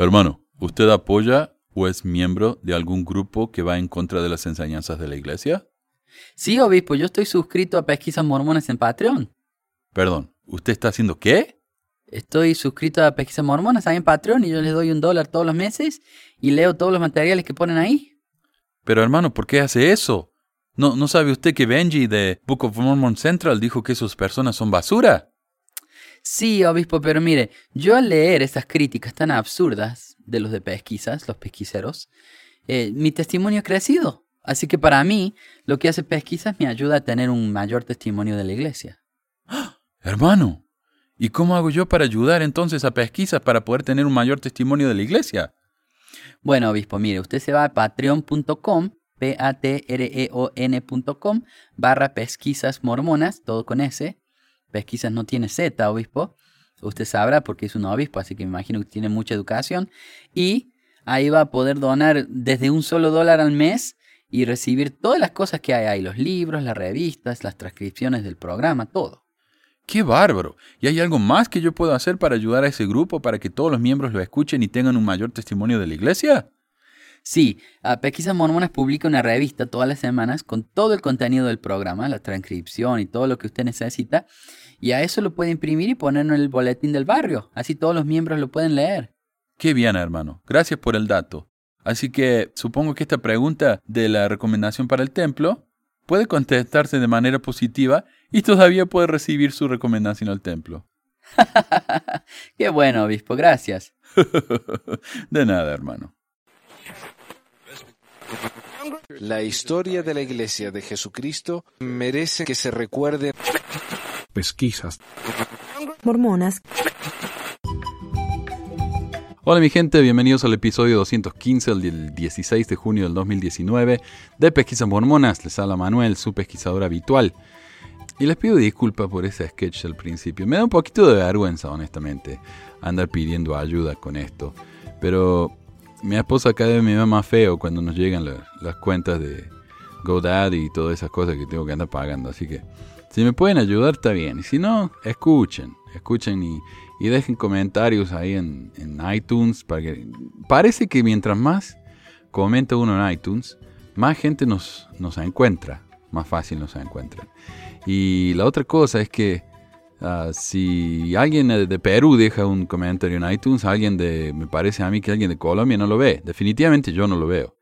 Hermano, ¿usted apoya o es miembro de algún grupo que va en contra de las enseñanzas de la iglesia? Sí, obispo, yo estoy suscrito a Pesquisas Mormonas en Patreon. Perdón, ¿usted está haciendo qué? Estoy suscrito a Pesquisas Mormonas ahí en Patreon y yo les doy un dólar todos los meses y leo todos los materiales que ponen ahí. Pero hermano, ¿por qué hace eso? ¿No, ¿No sabe usted que Benji de Book of Mormon Central dijo que sus personas son basura? Sí, obispo, pero mire, yo al leer esas críticas tan absurdas de los de pesquisas, los pesquiseros, eh, mi testimonio ha crecido. Así que para mí, lo que hace pesquisas me ayuda a tener un mayor testimonio de la iglesia. Hermano, ¿y cómo hago yo para ayudar entonces a pesquisas para poder tener un mayor testimonio de la iglesia? Bueno, obispo, mire, usted se va a patreon.com, p-a-t-r-e-o-n.com, barra pesquisas mormonas, todo con S. Pesquisas no tiene Z, obispo. Usted sabrá porque es un obispo, así que me imagino que tiene mucha educación. Y ahí va a poder donar desde un solo dólar al mes y recibir todas las cosas que hay ahí, los libros, las revistas, las transcripciones del programa, todo. ¡Qué bárbaro! ¿Y hay algo más que yo puedo hacer para ayudar a ese grupo para que todos los miembros lo escuchen y tengan un mayor testimonio de la iglesia? Sí, Pesquisas Mormonas publica una revista todas las semanas con todo el contenido del programa, la transcripción y todo lo que usted necesita. Y a eso lo puede imprimir y ponerlo en el boletín del barrio. Así todos los miembros lo pueden leer. Qué bien, hermano. Gracias por el dato. Así que supongo que esta pregunta de la recomendación para el templo puede contestarse de manera positiva y todavía puede recibir su recomendación al templo. Qué bueno, obispo. Gracias. de nada, hermano. La historia de la Iglesia de Jesucristo merece que se recuerde. Pesquisas. Mormonas. Hola mi gente, bienvenidos al episodio 215 del 16 de junio del 2019 de Pesquisas Mormonas. Les habla Manuel, su pesquisador habitual. Y les pido disculpas por ese sketch al principio. Me da un poquito de vergüenza, honestamente, andar pidiendo ayuda con esto. Pero mi esposa cada vez me va más feo cuando nos llegan las cuentas de GoDaddy y todas esas cosas que tengo que andar pagando. Así que si me pueden ayudar está bien. Y si no, escuchen, escuchen y, dejen comentarios ahí en, iTunes. Para que, parece que mientras más comenta uno en iTunes, más gente nos, nos encuentra. Más fácil nos encuentra. Y la otra cosa es que Ah, si alguien de Perú deja un comentario en iTunes, alguien de, me parece a mí que alguien de Colombia no lo ve. Definitivamente yo no lo veo.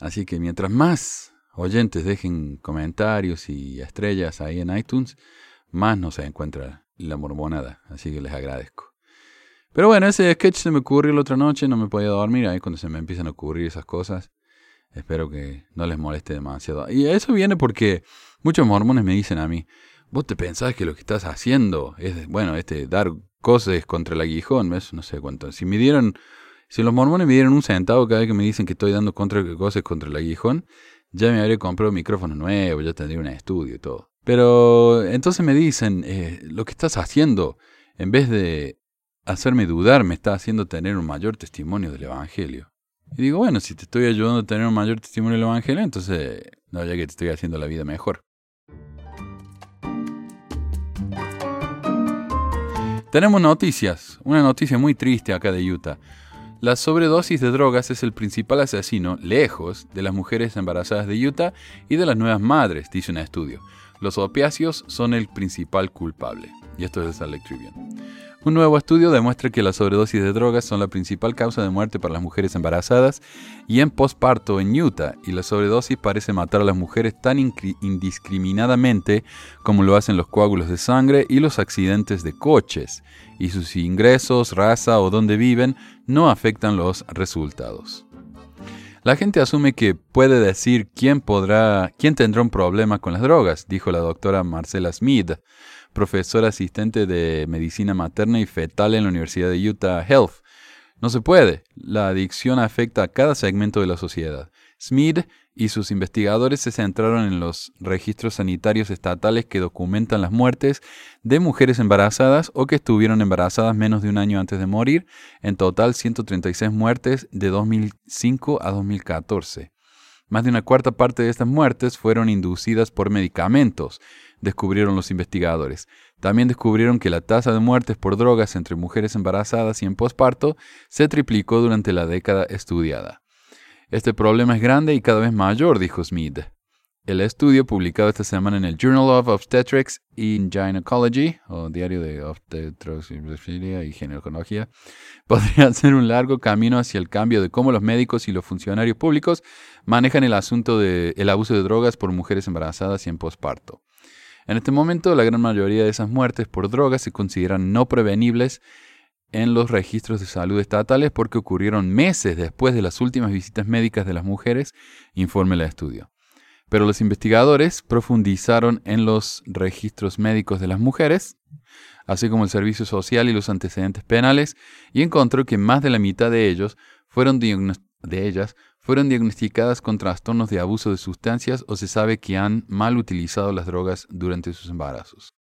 Así que mientras más oyentes dejen comentarios y estrellas ahí en iTunes, más no se encuentra la mormonada. Así que les agradezco. Pero bueno, ese sketch se me ocurrió la otra noche, no me podía dormir ahí cuando se me empiezan a ocurrir esas cosas. Espero que no les moleste demasiado. Y eso viene porque muchos mormones me dicen a mí, vos te pensás que lo que estás haciendo es, bueno, este, dar cosas contra el aguijón, ¿ves? No sé cuánto. Si me dieron, si los mormones me dieron un centavo cada vez que me dicen que estoy dando contra, cosas contra el aguijón, ya me habría comprado un micrófono nuevo, ya tendría un estudio y todo. Pero entonces me dicen, eh, lo que estás haciendo, en vez de hacerme dudar, me está haciendo tener un mayor testimonio del Evangelio. Y digo, bueno, si te estoy ayudando a tener un mayor testimonio del Evangelio, entonces no, ya que te estoy haciendo la vida mejor. Tenemos noticias, una noticia muy triste acá de Utah. La sobredosis de drogas es el principal asesino, lejos, de las mujeres embarazadas de Utah y de las nuevas madres, dice un estudio. Los opiáceos son el principal culpable. Y esto es Lake Tribune. Un nuevo estudio demuestra que las sobredosis de drogas son la principal causa de muerte para las mujeres embarazadas y en posparto en Utah, y la sobredosis parece matar a las mujeres tan indiscriminadamente como lo hacen los coágulos de sangre y los accidentes de coches, y sus ingresos, raza o dónde viven no afectan los resultados. La gente asume que puede decir quién podrá, quién tendrá un problema con las drogas, dijo la doctora Marcela Smith, profesora asistente de medicina materna y fetal en la Universidad de Utah Health. No se puede. La adicción afecta a cada segmento de la sociedad. Smith y sus investigadores se centraron en los registros sanitarios estatales que documentan las muertes de mujeres embarazadas o que estuvieron embarazadas menos de un año antes de morir, en total 136 muertes de 2005 a 2014. Más de una cuarta parte de estas muertes fueron inducidas por medicamentos, descubrieron los investigadores. También descubrieron que la tasa de muertes por drogas entre mujeres embarazadas y en posparto se triplicó durante la década estudiada. Este problema es grande y cada vez mayor, dijo Smith. El estudio, publicado esta semana en el Journal of Obstetrics and Gynecology, o Diario de Obstetricia y Ginecología, podría ser un largo camino hacia el cambio de cómo los médicos y los funcionarios públicos manejan el asunto del abuso de drogas por mujeres embarazadas y en posparto. En este momento, la gran mayoría de esas muertes por drogas se consideran no prevenibles en los registros de salud estatales porque ocurrieron meses después de las últimas visitas médicas de las mujeres, informe el estudio. Pero los investigadores profundizaron en los registros médicos de las mujeres, así como el servicio social y los antecedentes penales, y encontró que más de la mitad de ellos fueron de ellas fueron diagnosticadas con trastornos de abuso de sustancias o se sabe que han mal utilizado las drogas durante sus embarazos.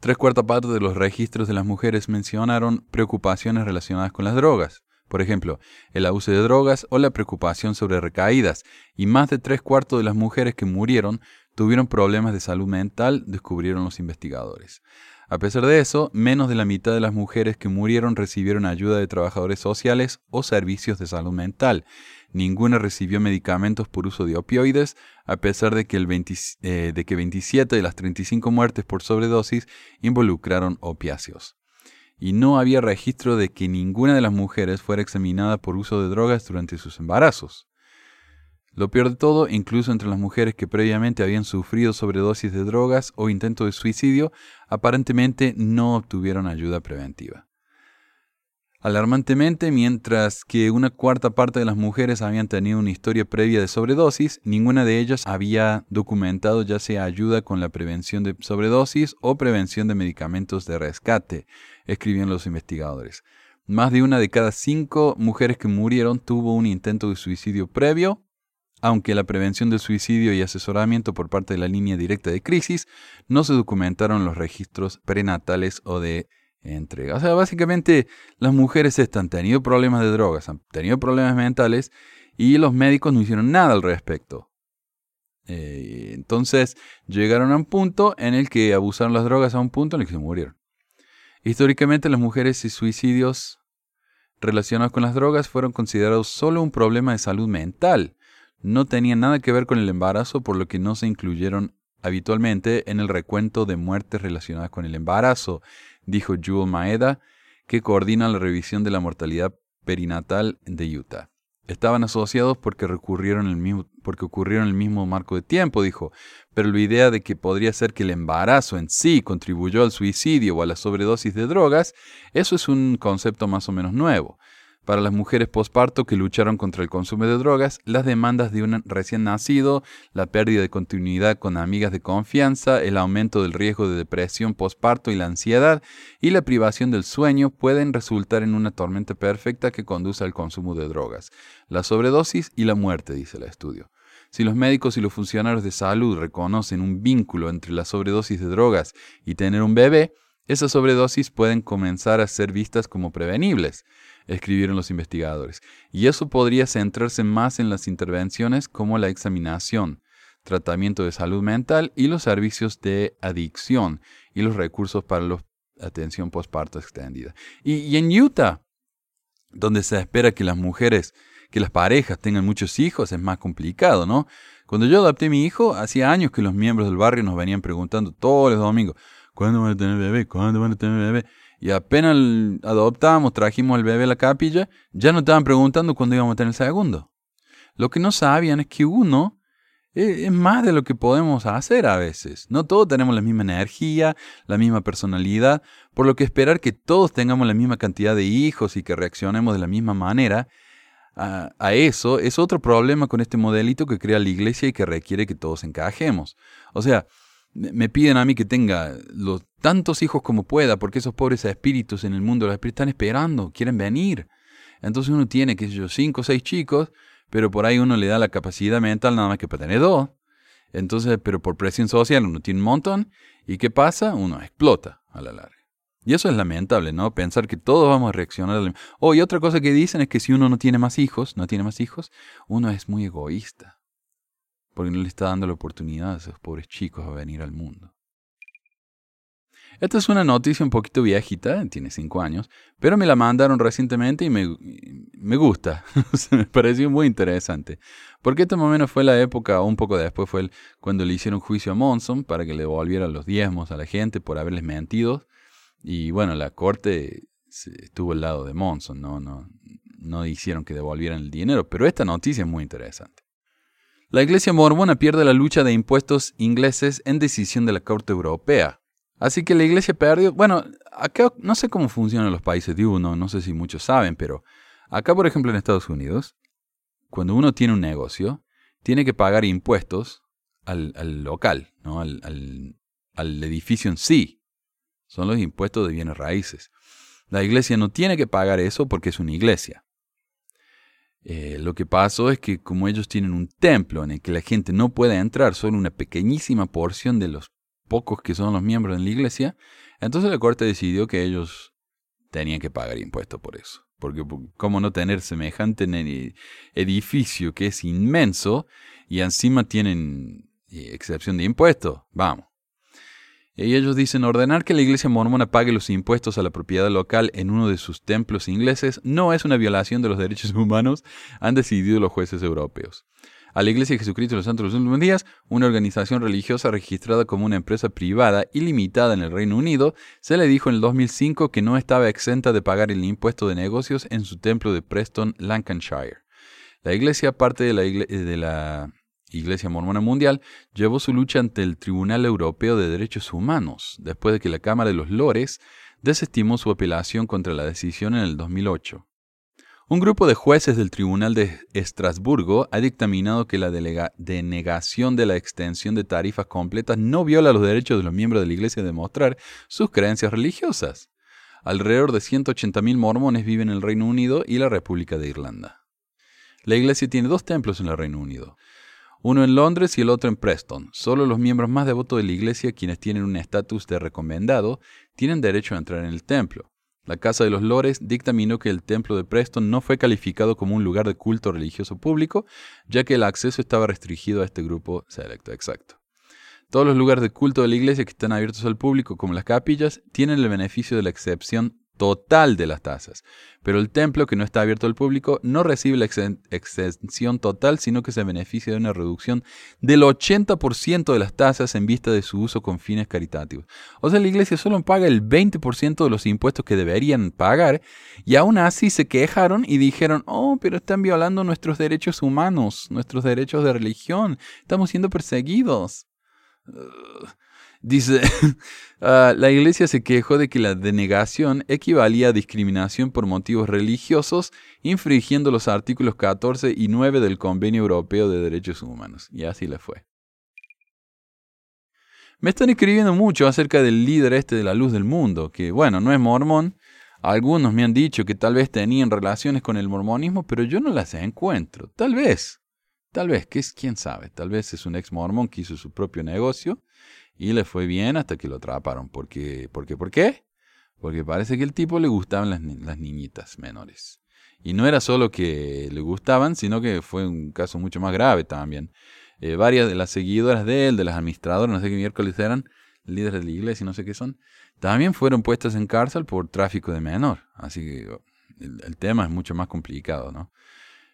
Tres cuartas partes de los registros de las mujeres mencionaron preocupaciones relacionadas con las drogas por ejemplo, el abuso de drogas o la preocupación sobre recaídas, y más de tres cuartos de las mujeres que murieron tuvieron problemas de salud mental, descubrieron los investigadores. A pesar de eso, menos de la mitad de las mujeres que murieron recibieron ayuda de trabajadores sociales o servicios de salud mental. Ninguna recibió medicamentos por uso de opioides, a pesar de que, el eh, de que 27 de las 35 muertes por sobredosis involucraron opiáceos y no había registro de que ninguna de las mujeres fuera examinada por uso de drogas durante sus embarazos. Lo peor de todo, incluso entre las mujeres que previamente habían sufrido sobredosis de drogas o intento de suicidio, aparentemente no obtuvieron ayuda preventiva. Alarmantemente, mientras que una cuarta parte de las mujeres habían tenido una historia previa de sobredosis, ninguna de ellas había documentado ya sea ayuda con la prevención de sobredosis o prevención de medicamentos de rescate, escribían los investigadores. Más de una de cada cinco mujeres que murieron tuvo un intento de suicidio previo, aunque la prevención del suicidio y asesoramiento por parte de la línea directa de crisis no se documentaron en los registros prenatales o de entrega. O sea, básicamente las mujeres han tenido problemas de drogas, han tenido problemas mentales y los médicos no hicieron nada al respecto. Eh, entonces llegaron a un punto en el que abusaron las drogas a un punto en el que se murieron. Históricamente las mujeres y suicidios relacionados con las drogas fueron considerados solo un problema de salud mental. No tenían nada que ver con el embarazo, por lo que no se incluyeron habitualmente en el recuento de muertes relacionadas con el embarazo dijo Jewel Maeda, que coordina la revisión de la mortalidad perinatal de Utah. Estaban asociados porque, recurrieron el mismo, porque ocurrieron el mismo marco de tiempo, dijo, pero la idea de que podría ser que el embarazo en sí contribuyó al suicidio o a la sobredosis de drogas, eso es un concepto más o menos nuevo. Para las mujeres posparto que lucharon contra el consumo de drogas, las demandas de un recién nacido, la pérdida de continuidad con amigas de confianza, el aumento del riesgo de depresión posparto y la ansiedad y la privación del sueño pueden resultar en una tormenta perfecta que conduce al consumo de drogas, la sobredosis y la muerte, dice el estudio. Si los médicos y los funcionarios de salud reconocen un vínculo entre la sobredosis de drogas y tener un bebé, esas sobredosis pueden comenzar a ser vistas como prevenibles escribieron los investigadores. Y eso podría centrarse más en las intervenciones como la examinación, tratamiento de salud mental y los servicios de adicción y los recursos para la atención postparto extendida. Y, en Utah, donde se espera que las mujeres, que las parejas tengan muchos hijos, es más complicado, ¿no? Cuando yo adopté mi hijo, hacía años que los miembros del barrio nos venían preguntando todos los domingos, ¿cuándo van a tener bebé? ¿Cuándo van a tener bebé? Y apenas adoptamos, trajimos al bebé a la capilla, ya nos estaban preguntando cuándo íbamos a tener el segundo. Lo que no sabían es que uno es más de lo que podemos hacer a veces. No todos tenemos la misma energía, la misma personalidad, por lo que esperar que todos tengamos la misma cantidad de hijos y que reaccionemos de la misma manera a, eso es otro problema con este modelito que crea la iglesia y que requiere que todos encajemos. O sea, me piden a mí que tenga los tantos hijos como pueda, porque esos pobres espíritus en el mundo los espíritus están esperando, quieren venir. Entonces uno tiene, qué sé yo, cinco o seis chicos, pero por ahí uno le da la capacidad mental nada más que para tener dos. Entonces, pero por presión social uno tiene un montón, ¿y qué pasa? Uno explota a la larga. Y eso es lamentable, ¿no? Pensar que todos vamos a reaccionar. Oh, y otra cosa que dicen es que si uno no tiene más hijos, no tiene más hijos, uno es muy egoísta. Porque no le está dando la oportunidad a esos pobres chicos a venir al mundo. Esta es una noticia un poquito viejita, tiene cinco años, pero me la mandaron recientemente y me, me gusta. me pareció muy interesante. Porque este más o menos fue la época, un poco después fue el, cuando le hicieron juicio a Monson para que le devolviera los diezmos a la gente por haberles mentido. Y bueno, la corte estuvo al lado de Monson, no, no, no hicieron que devolvieran el dinero. Pero esta noticia es muy interesante. La Iglesia mormona pierde la lucha de impuestos ingleses en decisión de la Corte Europea. Así que la iglesia perdió. Bueno, acá no sé cómo funcionan los países de uno, no sé si muchos saben, pero acá, por ejemplo, en Estados Unidos, cuando uno tiene un negocio, tiene que pagar impuestos al, local, ¿no? Al, al, edificio en sí. Son los impuestos de bienes raíces. La iglesia no tiene que pagar eso porque es una iglesia. Eh, lo que pasó es que como ellos tienen un templo en el que la gente no puede entrar, solo una pequeñísima porción de los pocos que son los miembros de la iglesia, entonces la corte decidió que ellos tenían que pagar impuestos por eso. Porque cómo no tener semejante edificio que es inmenso y encima tienen eh, excepción de impuestos. Vamos. Y ellos dicen, ordenar que la iglesia mormona pague los impuestos a la propiedad local en uno de sus templos ingleses no es una violación de los derechos humanos, han decidido los jueces europeos a la Iglesia de Jesucristo de los Santos de los Últimos Días, una organización religiosa registrada como una empresa privada y limitada en el Reino Unido, se le dijo en el 2005 que no estaba exenta de pagar el impuesto de negocios en su templo de Preston, Lancashire. La Iglesia, parte de la, de la Iglesia Mormona Mundial, llevó su lucha ante el Tribunal Europeo de Derechos Humanos, después de que la Cámara de los Lores desestimó su apelación contra la decisión en el 2008. Un grupo de jueces del Tribunal de Estrasburgo ha dictaminado que la denegación de la extensión de tarifas completas no viola los derechos de los miembros de la Iglesia de mostrar sus creencias religiosas. Alrededor de 180.000 mormones viven en el Reino Unido y la República de Irlanda. La Iglesia tiene dos templos en el Reino Unido, uno en Londres y el otro en Preston. Solo los miembros más devotos de la Iglesia, quienes tienen un estatus de recomendado, tienen derecho a entrar en el templo. La Casa de los Lores dictaminó que el templo de Preston no fue calificado como un lugar de culto religioso público, ya que el acceso estaba restringido a este grupo selecto. Exacto. Todos los lugares de culto de la iglesia que están abiertos al público, como las capillas, tienen el beneficio de la excepción total de las tasas. Pero el templo, que no está abierto al público, no recibe la exención total, sino que se beneficia de una reducción del 80% de las tasas en vista de su uso con fines caritativos. O sea, la iglesia solo paga el 20% de los impuestos que deberían pagar, y aún así se quejaron y dijeron, oh, pero están violando nuestros derechos humanos, nuestros derechos de religión, estamos siendo perseguidos. Dice, ah, la iglesia se quejó de que la denegación equivalía a discriminación por motivos religiosos, infringiendo los artículos 14 y 9 del Convenio Europeo de Derechos Humanos. Y así le fue. Me están escribiendo mucho acerca del líder este de la luz del mundo, que bueno, no es mormón. Algunos me han dicho que tal vez tenían relaciones con el mormonismo, pero yo no las encuentro. Tal vez. Tal vez, quién sabe, tal vez es un ex mormón que hizo su propio negocio y le fue bien hasta que lo atraparon. ¿Por qué? ¿Por qué? ¿Por qué? Porque parece que el tipo le gustaban las, niñitas menores. Y no era solo que le gustaban, sino que fue un caso mucho más grave también. Eh, varias de las seguidoras de él, de las administradoras, no sé qué miércoles eran, líderes de la iglesia, no sé qué son, también fueron puestas en cárcel por tráfico de menor. Así que el tema es mucho más complicado, ¿no?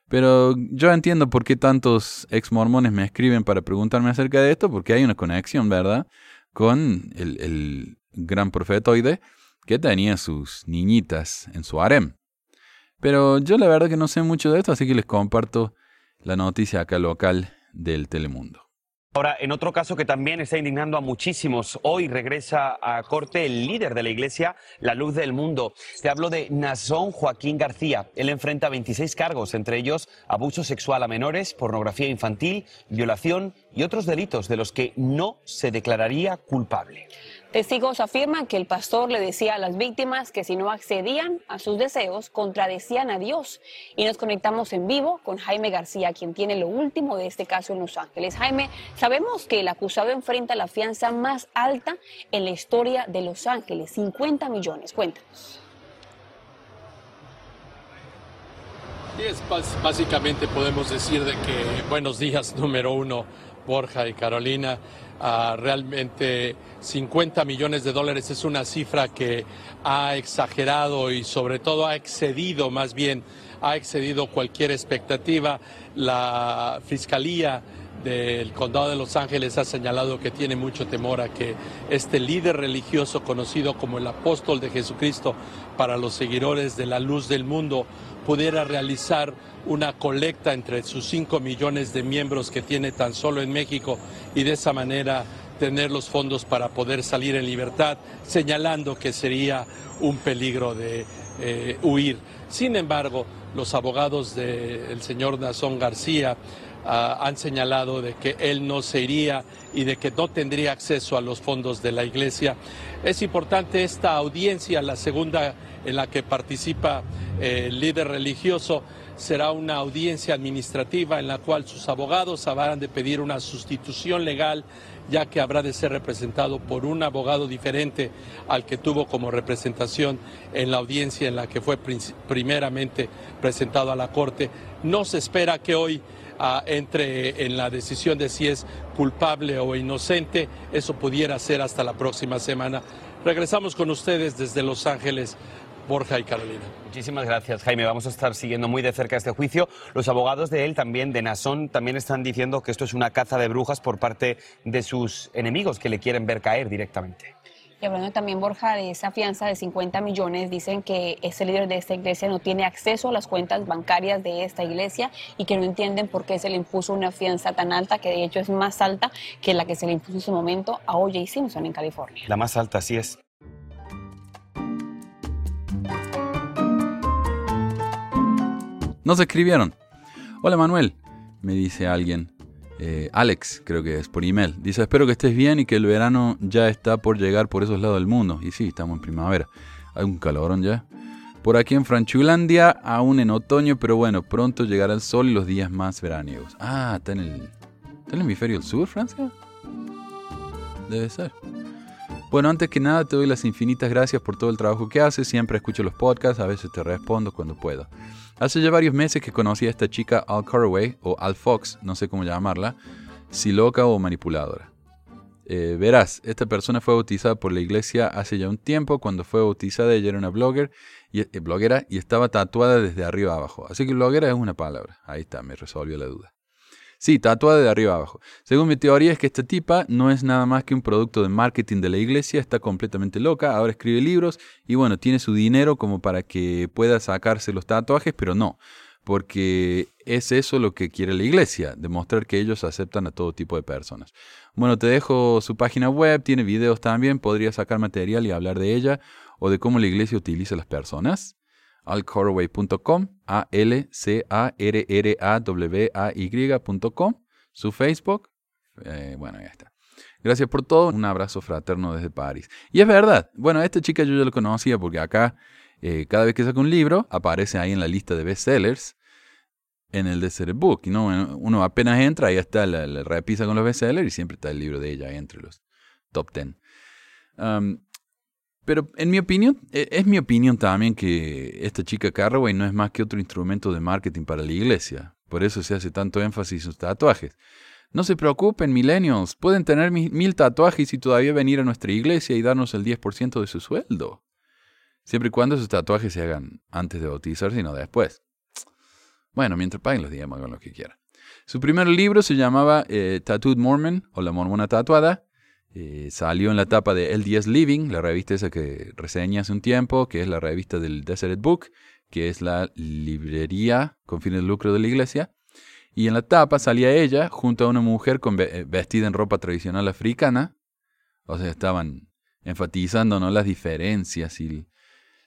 Pero yo entiendo por qué tantos ex mormones me escriben para preguntarme acerca de esto, porque hay una conexión, ¿verdad? Con el, el gran profetoide que tenía sus niñitas en su harem. Pero yo la verdad que no sé mucho de esto, así que les comparto la noticia acá local del Telemundo. Ahora, en otro caso que también está indignando a muchísimos, hoy regresa a corte el líder de la iglesia, la luz del mundo. Te hablo de Nazón Joaquín García. Él enfrenta 26 cargos, entre ellos abuso sexual a menores, pornografía infantil, violación y otros delitos de los que no se declararía culpable. Testigos afirman que el pastor le decía a las víctimas que si no accedían a sus deseos, contradecían a Dios. Y nos conectamos en vivo con Jaime García, quien tiene lo último de este caso en Los Ángeles. Jaime, sabemos que el acusado enfrenta la fianza más alta en la historia de Los Ángeles, 50 millones. Cuéntanos. Es básicamente podemos decir de que buenos días número uno, Borja y Carolina. Realmente 50 millones de dólares es una cifra que ha exagerado y sobre todo ha excedido más bien, ha excedido cualquier expectativa. La Fiscalía del Condado de Los Ángeles ha señalado que tiene mucho temor a que este líder religioso conocido como el apóstol de Jesucristo para los seguidores de la luz del mundo pudiera realizar una colecta entre sus 5 millones de miembros que tiene tan solo en México y de esa manera tener los fondos para poder salir en libertad, señalando que sería un peligro de eh, huir. Sin embargo, los abogados del señor Nazón García ah, han señalado de que él no se iría y de que no tendría acceso a los fondos de la iglesia. Es importante esta audiencia, la segunda en la que participa eh, el líder religioso, será una audiencia administrativa en la cual sus abogados habrán de pedir una sustitución legal ya que habrá de ser representado por un abogado diferente al que tuvo como representación en la audiencia en la que fue primeramente presentado a la Corte. No se espera que hoy ah, entre en la decisión de si es culpable o inocente. Eso pudiera ser hasta la próxima semana. Regresamos con ustedes desde Los Ángeles, Borja y Carolina. Muchísimas gracias, Jaime. Vamos a estar siguiendo muy de cerca este juicio. Los abogados de él también, de Nasón, también están diciendo que esto es una caza de brujas por parte de sus enemigos que le quieren ver caer directamente. Y hablando también, Borja, de esa fianza de 50 millones, dicen que ese líder de esta iglesia no tiene acceso a las cuentas bancarias de esta iglesia y que no entienden por qué se le impuso una fianza tan alta, que de hecho es más alta que la que se le impuso en su momento a O.J. Simpson en California. La más alta, así es. Nos escribieron. Hola Manuel, me dice alguien. Eh, Alex, creo que es por email. Dice, espero que estés bien y que el verano ya está por llegar por esos lados del mundo. Y sí, estamos en primavera. Hay un calorón ya. Por aquí en Franchulandia, aún en otoño, pero bueno, pronto llegará el sol y los días más veraniegos. Ah, está en el, ¿está en el hemisferio del sur, Francia. Debe ser. Bueno, antes que nada te doy las infinitas gracias por todo el trabajo que haces. Siempre escucho los podcasts, a veces te respondo cuando puedo. Hace ya varios meses que conocí a esta chica Al Caraway, o Al Fox, no sé cómo llamarla, si loca o manipuladora. Eh, verás, esta persona fue bautizada por la iglesia hace ya un tiempo. Cuando fue bautizada ella era una blogger y, eh, bloguera y estaba tatuada desde arriba abajo. Así que bloguera es una palabra. Ahí está, me resolvió la duda. Sí, tatuada de arriba abajo. Según mi teoría es que esta tipa no es nada más que un producto de marketing de la iglesia, está completamente loca, ahora escribe libros y bueno, tiene su dinero como para que pueda sacarse los tatuajes, pero no, porque es eso lo que quiere la iglesia, demostrar que ellos aceptan a todo tipo de personas. Bueno, te dejo su página web, tiene videos también, podría sacar material y hablar de ella o de cómo la iglesia utiliza a las personas alcaraway.com, A-L-C-A-R-R-A-W-A-Y.com, su Facebook. Eh, bueno, ya está. Gracias por todo. Un abrazo fraterno desde París. Y es verdad. Bueno, esta chica yo ya la conocía porque acá, eh, cada vez que saca un libro, aparece ahí en la lista de bestsellers en el de Book. Y no, uno apenas entra, ahí está, la, repisa con los bestsellers y siempre está el libro de ella ahí entre los top 10. Um, pero en mi opinión, e- es mi opinión también que esta chica Carraway no es más que otro instrumento de marketing para la iglesia. Por eso se hace tanto énfasis en sus tatuajes. No se preocupen, millennials, pueden tener mi- mil tatuajes y todavía venir a nuestra iglesia y darnos el 10% de su sueldo. Siempre y cuando esos tatuajes se hagan antes de bautizarse y no después. Bueno, mientras paguen los días, hagan lo que quieran. Su primer libro se llamaba eh, Tattooed Mormon o La Mormona Tatuada. Eh, salió en la tapa de LDS Living, la revista esa que reseñé hace un tiempo, que es la revista del Desert Book, que es la librería con fines de lucro de la iglesia. Y en la tapa salía ella junto a una mujer eh, vestida en ropa tradicional africana. O sea, estaban enfatizando ¿no? las diferencias y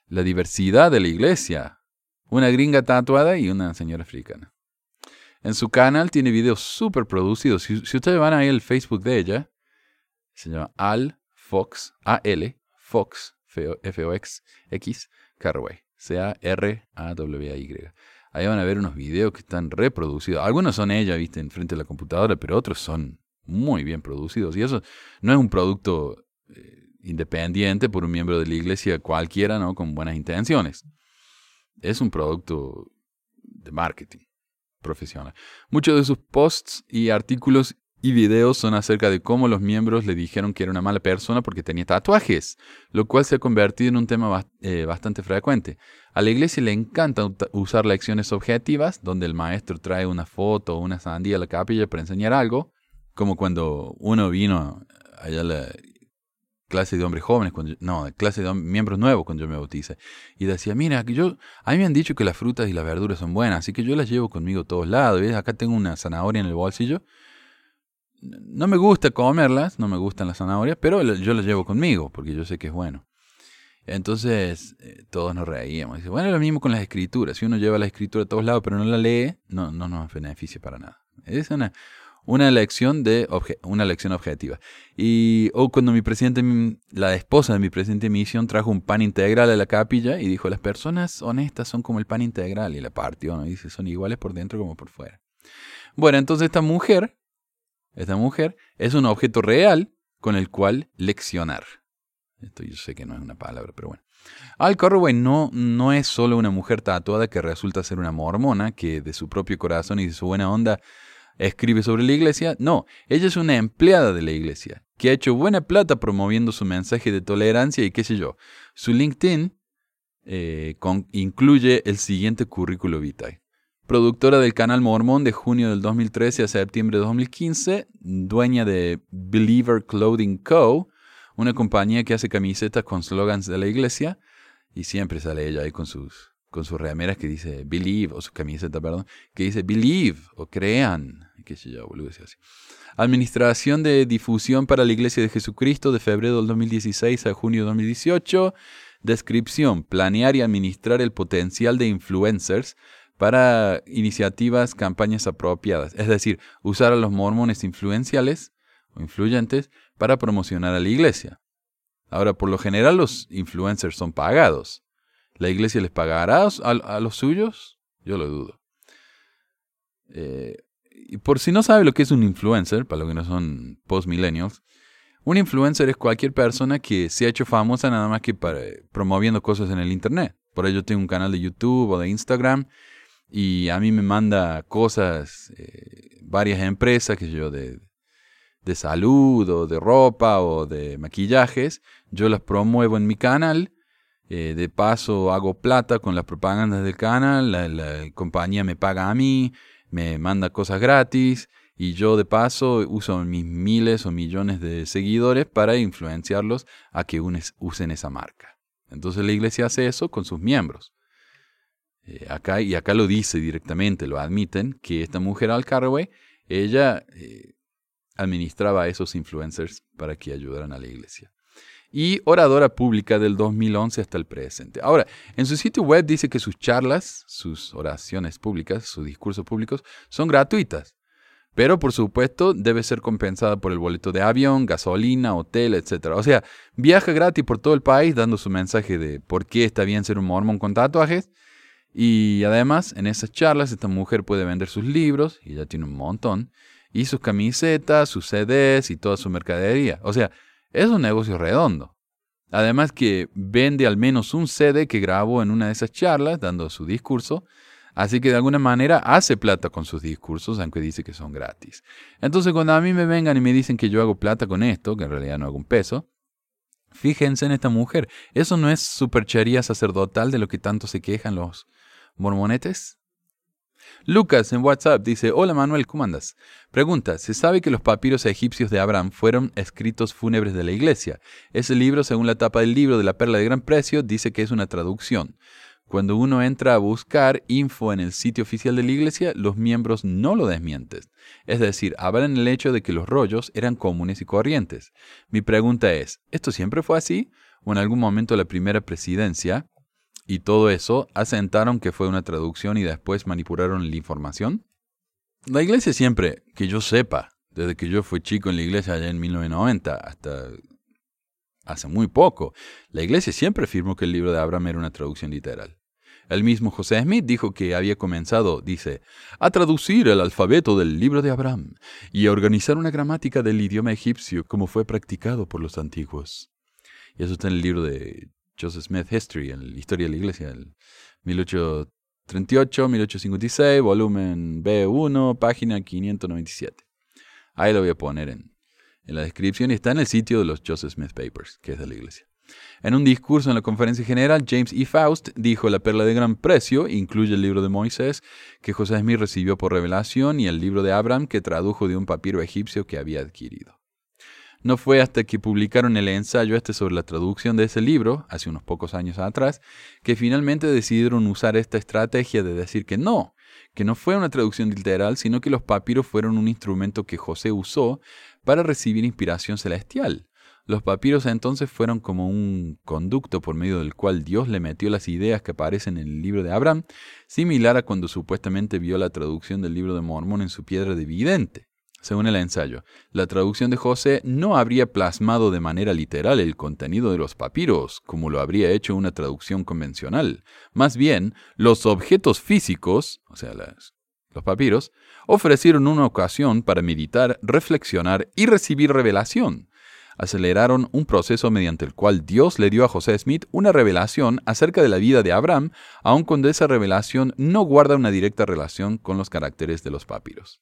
la diversidad de la iglesia. Una gringa tatuada y una señora africana. En su canal tiene videos súper producidos. Si, si ustedes van ahí al Facebook de ella, se llama Al Fox, A-L, Fox, F-O-X, X, Carraway, C-A-R-A-W-A-Y. Ahí van a ver unos videos que están reproducidos. Algunos son ella, viste, enfrente de la computadora, pero otros son muy bien producidos. Y eso no es un producto eh, independiente por un miembro de la iglesia cualquiera, ¿no? Con buenas intenciones. Es un producto de marketing profesional. Muchos de sus posts y artículos y videos son acerca de cómo los miembros le dijeron que era una mala persona porque tenía tatuajes, lo cual se ha convertido en un tema eh, bastante frecuente. A la iglesia le encanta usar lecciones objetivas, donde el maestro trae una foto o una sandía a la capilla para enseñar algo, como cuando uno vino a la clase de hombres jóvenes, cuando no, clase de miembros nuevos cuando yo me bautice, y decía, mira, yo, a mí me han dicho que las frutas y las verduras son buenas, así que yo las llevo conmigo a todos lados, ¿ves? acá tengo una zanahoria en el bolsillo, no me gusta comerlas, no me gustan las zanahorias, pero yo las llevo conmigo porque yo sé que es bueno. Entonces eh, todos nos reíamos. Dice, bueno, es lo mismo con las escrituras. Si uno lleva la escritura a todos lados pero no la lee, no, no nos beneficia para nada. Es una, una lección de una lección objetiva. Y o cuando mi presidente, la esposa de mi presidente de misión trajo un pan integral a la capilla y dijo, las personas honestas son como el pan integral. Y la partió, ¿no? dice, son iguales por dentro como por fuera. Bueno, entonces esta mujer esta mujer es un objeto real con el cual leccionar. Esto yo sé que no es una palabra, pero bueno. Al Corroway no, no es solo una mujer tatuada que resulta ser una mormona que de su propio corazón y de su buena onda escribe sobre la iglesia. No, ella es una empleada de la iglesia que ha hecho buena plata promoviendo su mensaje de tolerancia y qué sé yo. Su LinkedIn eh, incluye el siguiente currículo vitae productora del canal Mormón de junio del 2013 a septiembre de 2015, dueña de Believer Clothing Co., una compañía que hace camisetas con slogans de la iglesia, y siempre sale ella ahí con sus, con sus remeras que dice Believe, o su camiseta, perdón, que dice Believe, o crean, qué sé yo, boludo, así. Administración de difusión para la Iglesia de Jesucristo de febrero del 2016 a junio del 2018. Descripción, planear y administrar el potencial de influencers para iniciativas, campañas apropiadas, es decir, usar a los mormones influenciales o influyentes para promocionar a la iglesia. Ahora, por lo general los influencers son pagados. ¿La iglesia les pagará a, los suyos? Yo lo dudo. Eh, y por si no sabe lo que es un influencer, para los que no son post-millennials, un influencer es cualquier persona que se ha hecho famosa nada más que para, promoviendo cosas en el Internet. Por ello tengo un canal de YouTube o de Instagram y a mí me manda cosas, eh, varias empresas, que yo, de, de salud o de ropa o de maquillajes, yo las promuevo en mi canal. Eh, de paso hago plata con las propagandas del canal, la, compañía me paga a mí, me manda cosas gratis y yo de paso uso mis miles o millones de seguidores para influenciarlos a que usen esa marca. Entonces la iglesia hace eso con sus miembros. Eh, acá, y acá lo dice directamente, lo admiten, que esta mujer Al Carraway, ella eh, administraba a esos influencers para que ayudaran a la iglesia. Y oradora pública del 2011 hasta el presente. Ahora, en su sitio web dice que sus charlas, sus oraciones públicas, sus discursos públicos son gratuitas. Pero por supuesto debe ser compensada por el boleto de avión, gasolina, hotel, etc. O sea, viaja gratis por todo el país dando su mensaje de por qué está bien ser un mormón con tatuajes y además, en esas charlas, esta mujer puede vender sus libros, y ya tiene un montón, y sus camisetas, sus CDs y toda su mercadería. O sea, es un negocio redondo. Además que vende al menos un CD que grabó en una de esas charlas, dando su discurso, así que de alguna manera hace plata con sus discursos, aunque dice que son gratis. Entonces cuando a mí me vengan y me dicen que yo hago plata con esto, que en realidad no hago un peso, fíjense en esta mujer. Eso no es superchería sacerdotal de lo que tanto se quejan los, mormonetes? Lucas en WhatsApp dice, hola Manuel, ¿cómo andas? Pregunta, ¿se sabe que los papiros egipcios de Abraham fueron escritos fúnebres de la iglesia? Ese libro, según la tapa del libro de la perla de gran precio, dice que es una traducción. Cuando uno entra a buscar info en el sitio oficial de la iglesia, los miembros no lo desmienten. Es decir, hablan el hecho de que los rollos eran comunes y corrientes. Mi pregunta es, ¿esto siempre fue así? ¿O en algún momento la primera presidencia y todo eso asentaron que fue una traducción y después manipularon la información? La iglesia siempre, que yo sepa, desde que yo fui chico en la iglesia allá en 1990 hasta hace muy poco, la iglesia siempre afirmó que el libro de Abraham era una traducción literal. El mismo José Smith dijo que había comenzado, dice, a traducir el alfabeto del libro de Abraham y a organizar una gramática del idioma egipcio como fue practicado por los antiguos. Y eso está en el libro de Joseph Smith History, en la historia de la iglesia, el 1830 38, 1856, volumen B1, página 597. Ahí lo voy a poner en, en la descripción y está en el sitio de los Joseph Smith Papers, que es de la iglesia. En un discurso en la conferencia general, James E. Faust dijo la perla de gran precio incluye el libro de Moisés que José Smith recibió por revelación y el libro de Abraham que tradujo de un papiro egipcio que había adquirido. No fue hasta que publicaron el ensayo este sobre la traducción de ese libro, hace unos pocos años atrás, que finalmente decidieron usar esta estrategia de decir que no, que no fue una traducción literal, sino que los papiros fueron un instrumento que José usó para recibir inspiración celestial. Los papiros entonces fueron como un conducto por medio del cual Dios le metió las ideas que aparecen en el libro de Abraham, similar a cuando supuestamente vio la traducción del libro de Mormón en su piedra de vidente. Según el ensayo, la traducción de José no habría plasmado de manera literal el contenido de los papiros, como lo habría hecho una traducción convencional. Más bien, los objetos físicos, o sea, los papiros, ofrecieron una ocasión para meditar, reflexionar y recibir revelación. Aceleraron un proceso mediante el cual Dios le dio a José Smith una revelación acerca de la vida de Abraham, aun cuando esa revelación no guarda una directa relación con los caracteres de los papiros.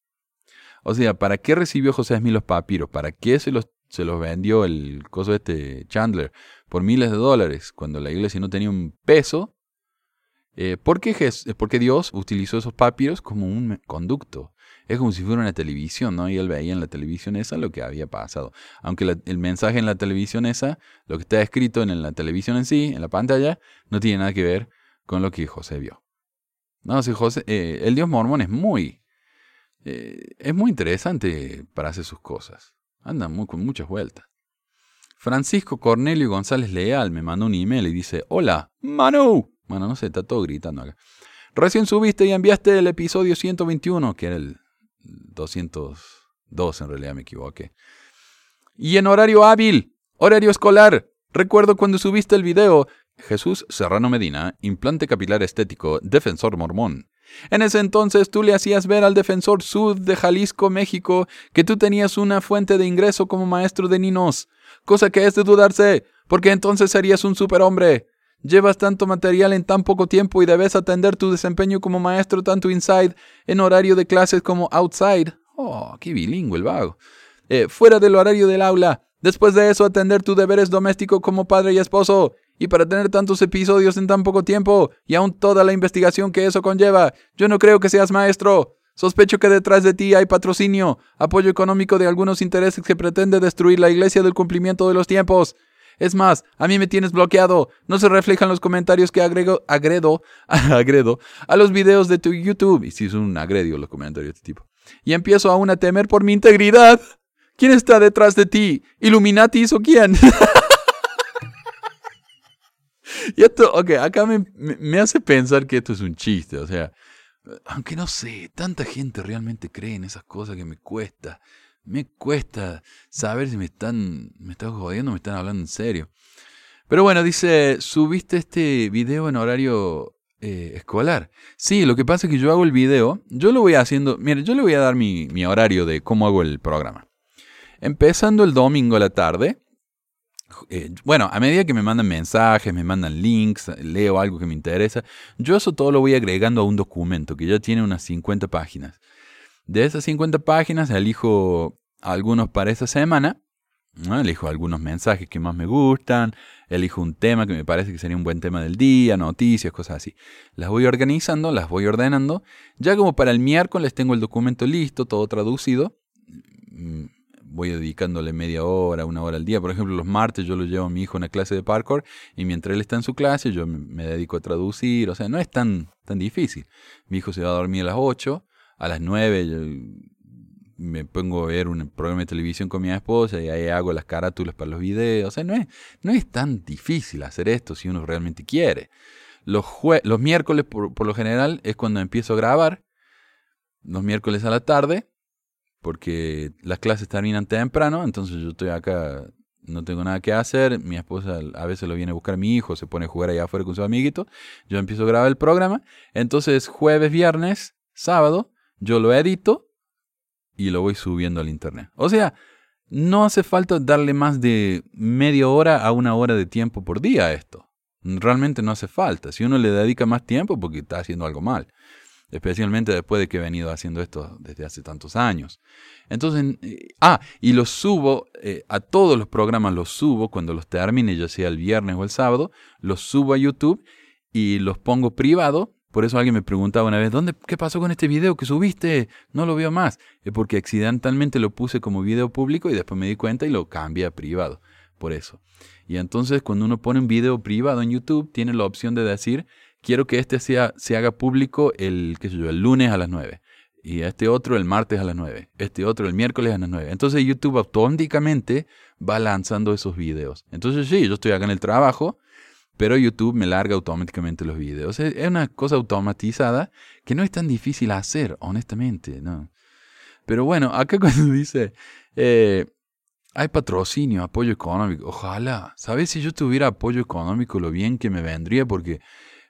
O sea, ¿para qué recibió José Smith los papiros? ¿Para qué se los, se los vendió el coso este Chandler por miles de dólares cuando la iglesia no tenía un peso? Eh, ¿por qué porque Dios utilizó esos papiros como un conducto. Es como si fuera una televisión, ¿no? Y él veía en la televisión esa lo que había pasado. Aunque el mensaje en la televisión esa, lo que está escrito en la televisión en sí, en la pantalla, no tiene nada que ver con lo que José vio. No, si José, eh, el Dios mormón es muy eh, es muy interesante para hacer sus cosas. Anda muy, con muchas vueltas. Francisco Cornelio González Leal me mandó un email y dice, hola, Manu. Bueno, no sé, está todo gritando acá. Recién subiste y enviaste el episodio 121, que era el 202, en realidad me equivoqué. Y en horario hábil, horario escolar. Recuerdo cuando subiste el video Jesús Serrano Medina, implante capilar estético, defensor mormón. En ese entonces tú le hacías ver al defensor sud de Jalisco, México, que tú tenías una fuente de ingreso como maestro de ninos, cosa que es de dudarse, porque entonces serías un superhombre. Llevas tanto material en tan poco tiempo y debes atender tu desempeño como maestro tanto inside en horario de clases como outside. Oh, qué bilingüe el vago. Eh, fuera del horario del aula. Después de eso, atender tus deberes domésticos como padre y esposo. Y para tener tantos episodios en tan poco tiempo, y aún toda la investigación que eso conlleva, yo no creo que seas maestro. Sospecho que detrás de ti hay patrocinio, apoyo económico de algunos intereses que pretende destruir la iglesia del cumplimiento de los tiempos. Es más, a mí me tienes bloqueado. No se reflejan los comentarios que agrego, agredo, agredo a los videos de tu YouTube. Y si es un agredio los comentarios de este tipo. Y empiezo aún a temer por mi integridad. ¿Quién está detrás de ti? ¿Illuminatis o quién? y esto, ok, acá me, me, hace pensar que esto es un chiste, o sea, aunque no sé, tanta gente realmente cree en esas cosas que me cuesta, me cuesta saber si me están, me están jodiendo o me están hablando en serio. Pero bueno, dice, subiste este video en horario eh, escolar. Sí, lo que pasa es que yo hago el video, yo lo voy haciendo, mire, yo le voy a dar mi, mi horario de cómo hago el programa. Empezando el domingo a la tarde, eh, bueno, a medida que me mandan mensajes, me mandan links, leo algo que me interesa, yo eso todo lo voy agregando a un documento que ya tiene unas 50 páginas. De esas 50 páginas elijo algunos para esa semana, elijo algunos mensajes que más me gustan, elijo un tema que me parece que sería un buen tema del día, noticias, cosas así. Las voy organizando, las voy ordenando. Ya como para el miércoles tengo el documento listo, todo traducido mm, voy dedicándole media hora, una hora al día. Por ejemplo, los martes yo lo llevo a mi hijo a una clase de parkour y mientras él está en su clase yo me dedico a traducir. O sea, no es tan, tan difícil. Mi hijo se va a dormir a las 8, a las 9 yo me pongo a ver un programa de televisión con mi esposa y ahí hago las carátulas para los videos. O sea, no es, no es tan difícil hacer esto si uno realmente quiere. Los, los miércoles, por, por lo general, es cuando empiezo a grabar. Los miércoles a la tarde porque las clases terminan temprano, entonces yo estoy acá, no tengo nada que hacer, mi esposa a veces lo viene a buscar a mi hijo, se pone a jugar allá afuera con su amiguito, yo empiezo a grabar el programa, entonces jueves, viernes, sábado, yo lo edito y lo voy subiendo al internet. O sea, no hace falta darle más de media hora a una hora de tiempo por día a esto. Realmente no hace falta. Si uno le dedica más tiempo, porque está haciendo algo mal. Especialmente después de que he venido haciendo esto desde hace tantos años. Entonces, eh, ah, y los subo, eh, a todos los programas los subo cuando los termine, ya sea el viernes o el sábado, los subo a YouTube y los pongo privado. Por eso alguien me preguntaba una vez, ¿dónde, ¿qué pasó con este video que subiste? No lo veo más. Es porque accidentalmente lo puse como video público y después me di cuenta y lo cambié a privado. Por eso. Y entonces cuando uno pone un video privado en YouTube, tiene la opción de decir, quiero que este sea, se haga público el, qué sé yo, el lunes a las 9 y este otro el martes a las 9, este otro el miércoles a las 9. Entonces YouTube automáticamente va lanzando esos videos. Entonces sí, yo estoy acá en el trabajo, pero YouTube me larga automáticamente los videos. Es, una cosa automatizada que no es tan difícil hacer, honestamente, ¿no? Pero bueno, acá cuando dice, eh, hay patrocinio, apoyo económico, ojalá, ¿sabes si yo tuviera apoyo económico lo bien que me vendría? Porque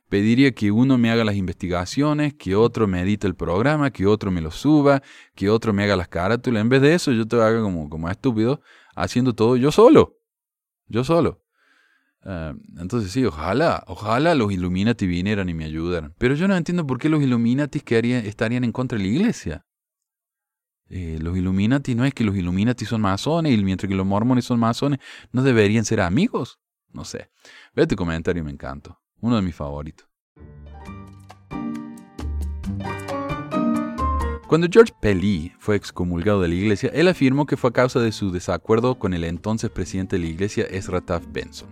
pediría que uno me haga las investigaciones, que otro me edite el programa, que otro me lo suba, que otro me haga las carátulas. En vez de eso, yo te haga como, como estúpido, haciendo todo yo solo. Yo solo. Ah, entonces sí, ojalá, ojalá los Illuminati vinieran y me ayudaran. Pero yo no entiendo por qué los Illuminati estarían en contra de la iglesia. Eh, los Illuminati no es que los Illuminati son masones y mientras que los mormones son masones, no deberían ser amigos. No sé. Ve tu comentario, me encantó. Uno de mis favoritos. Cuando George Pelley fue excomulgado de la iglesia, él afirmó que fue a causa de su desacuerdo con el entonces presidente de la iglesia, Ezra Taft Benson,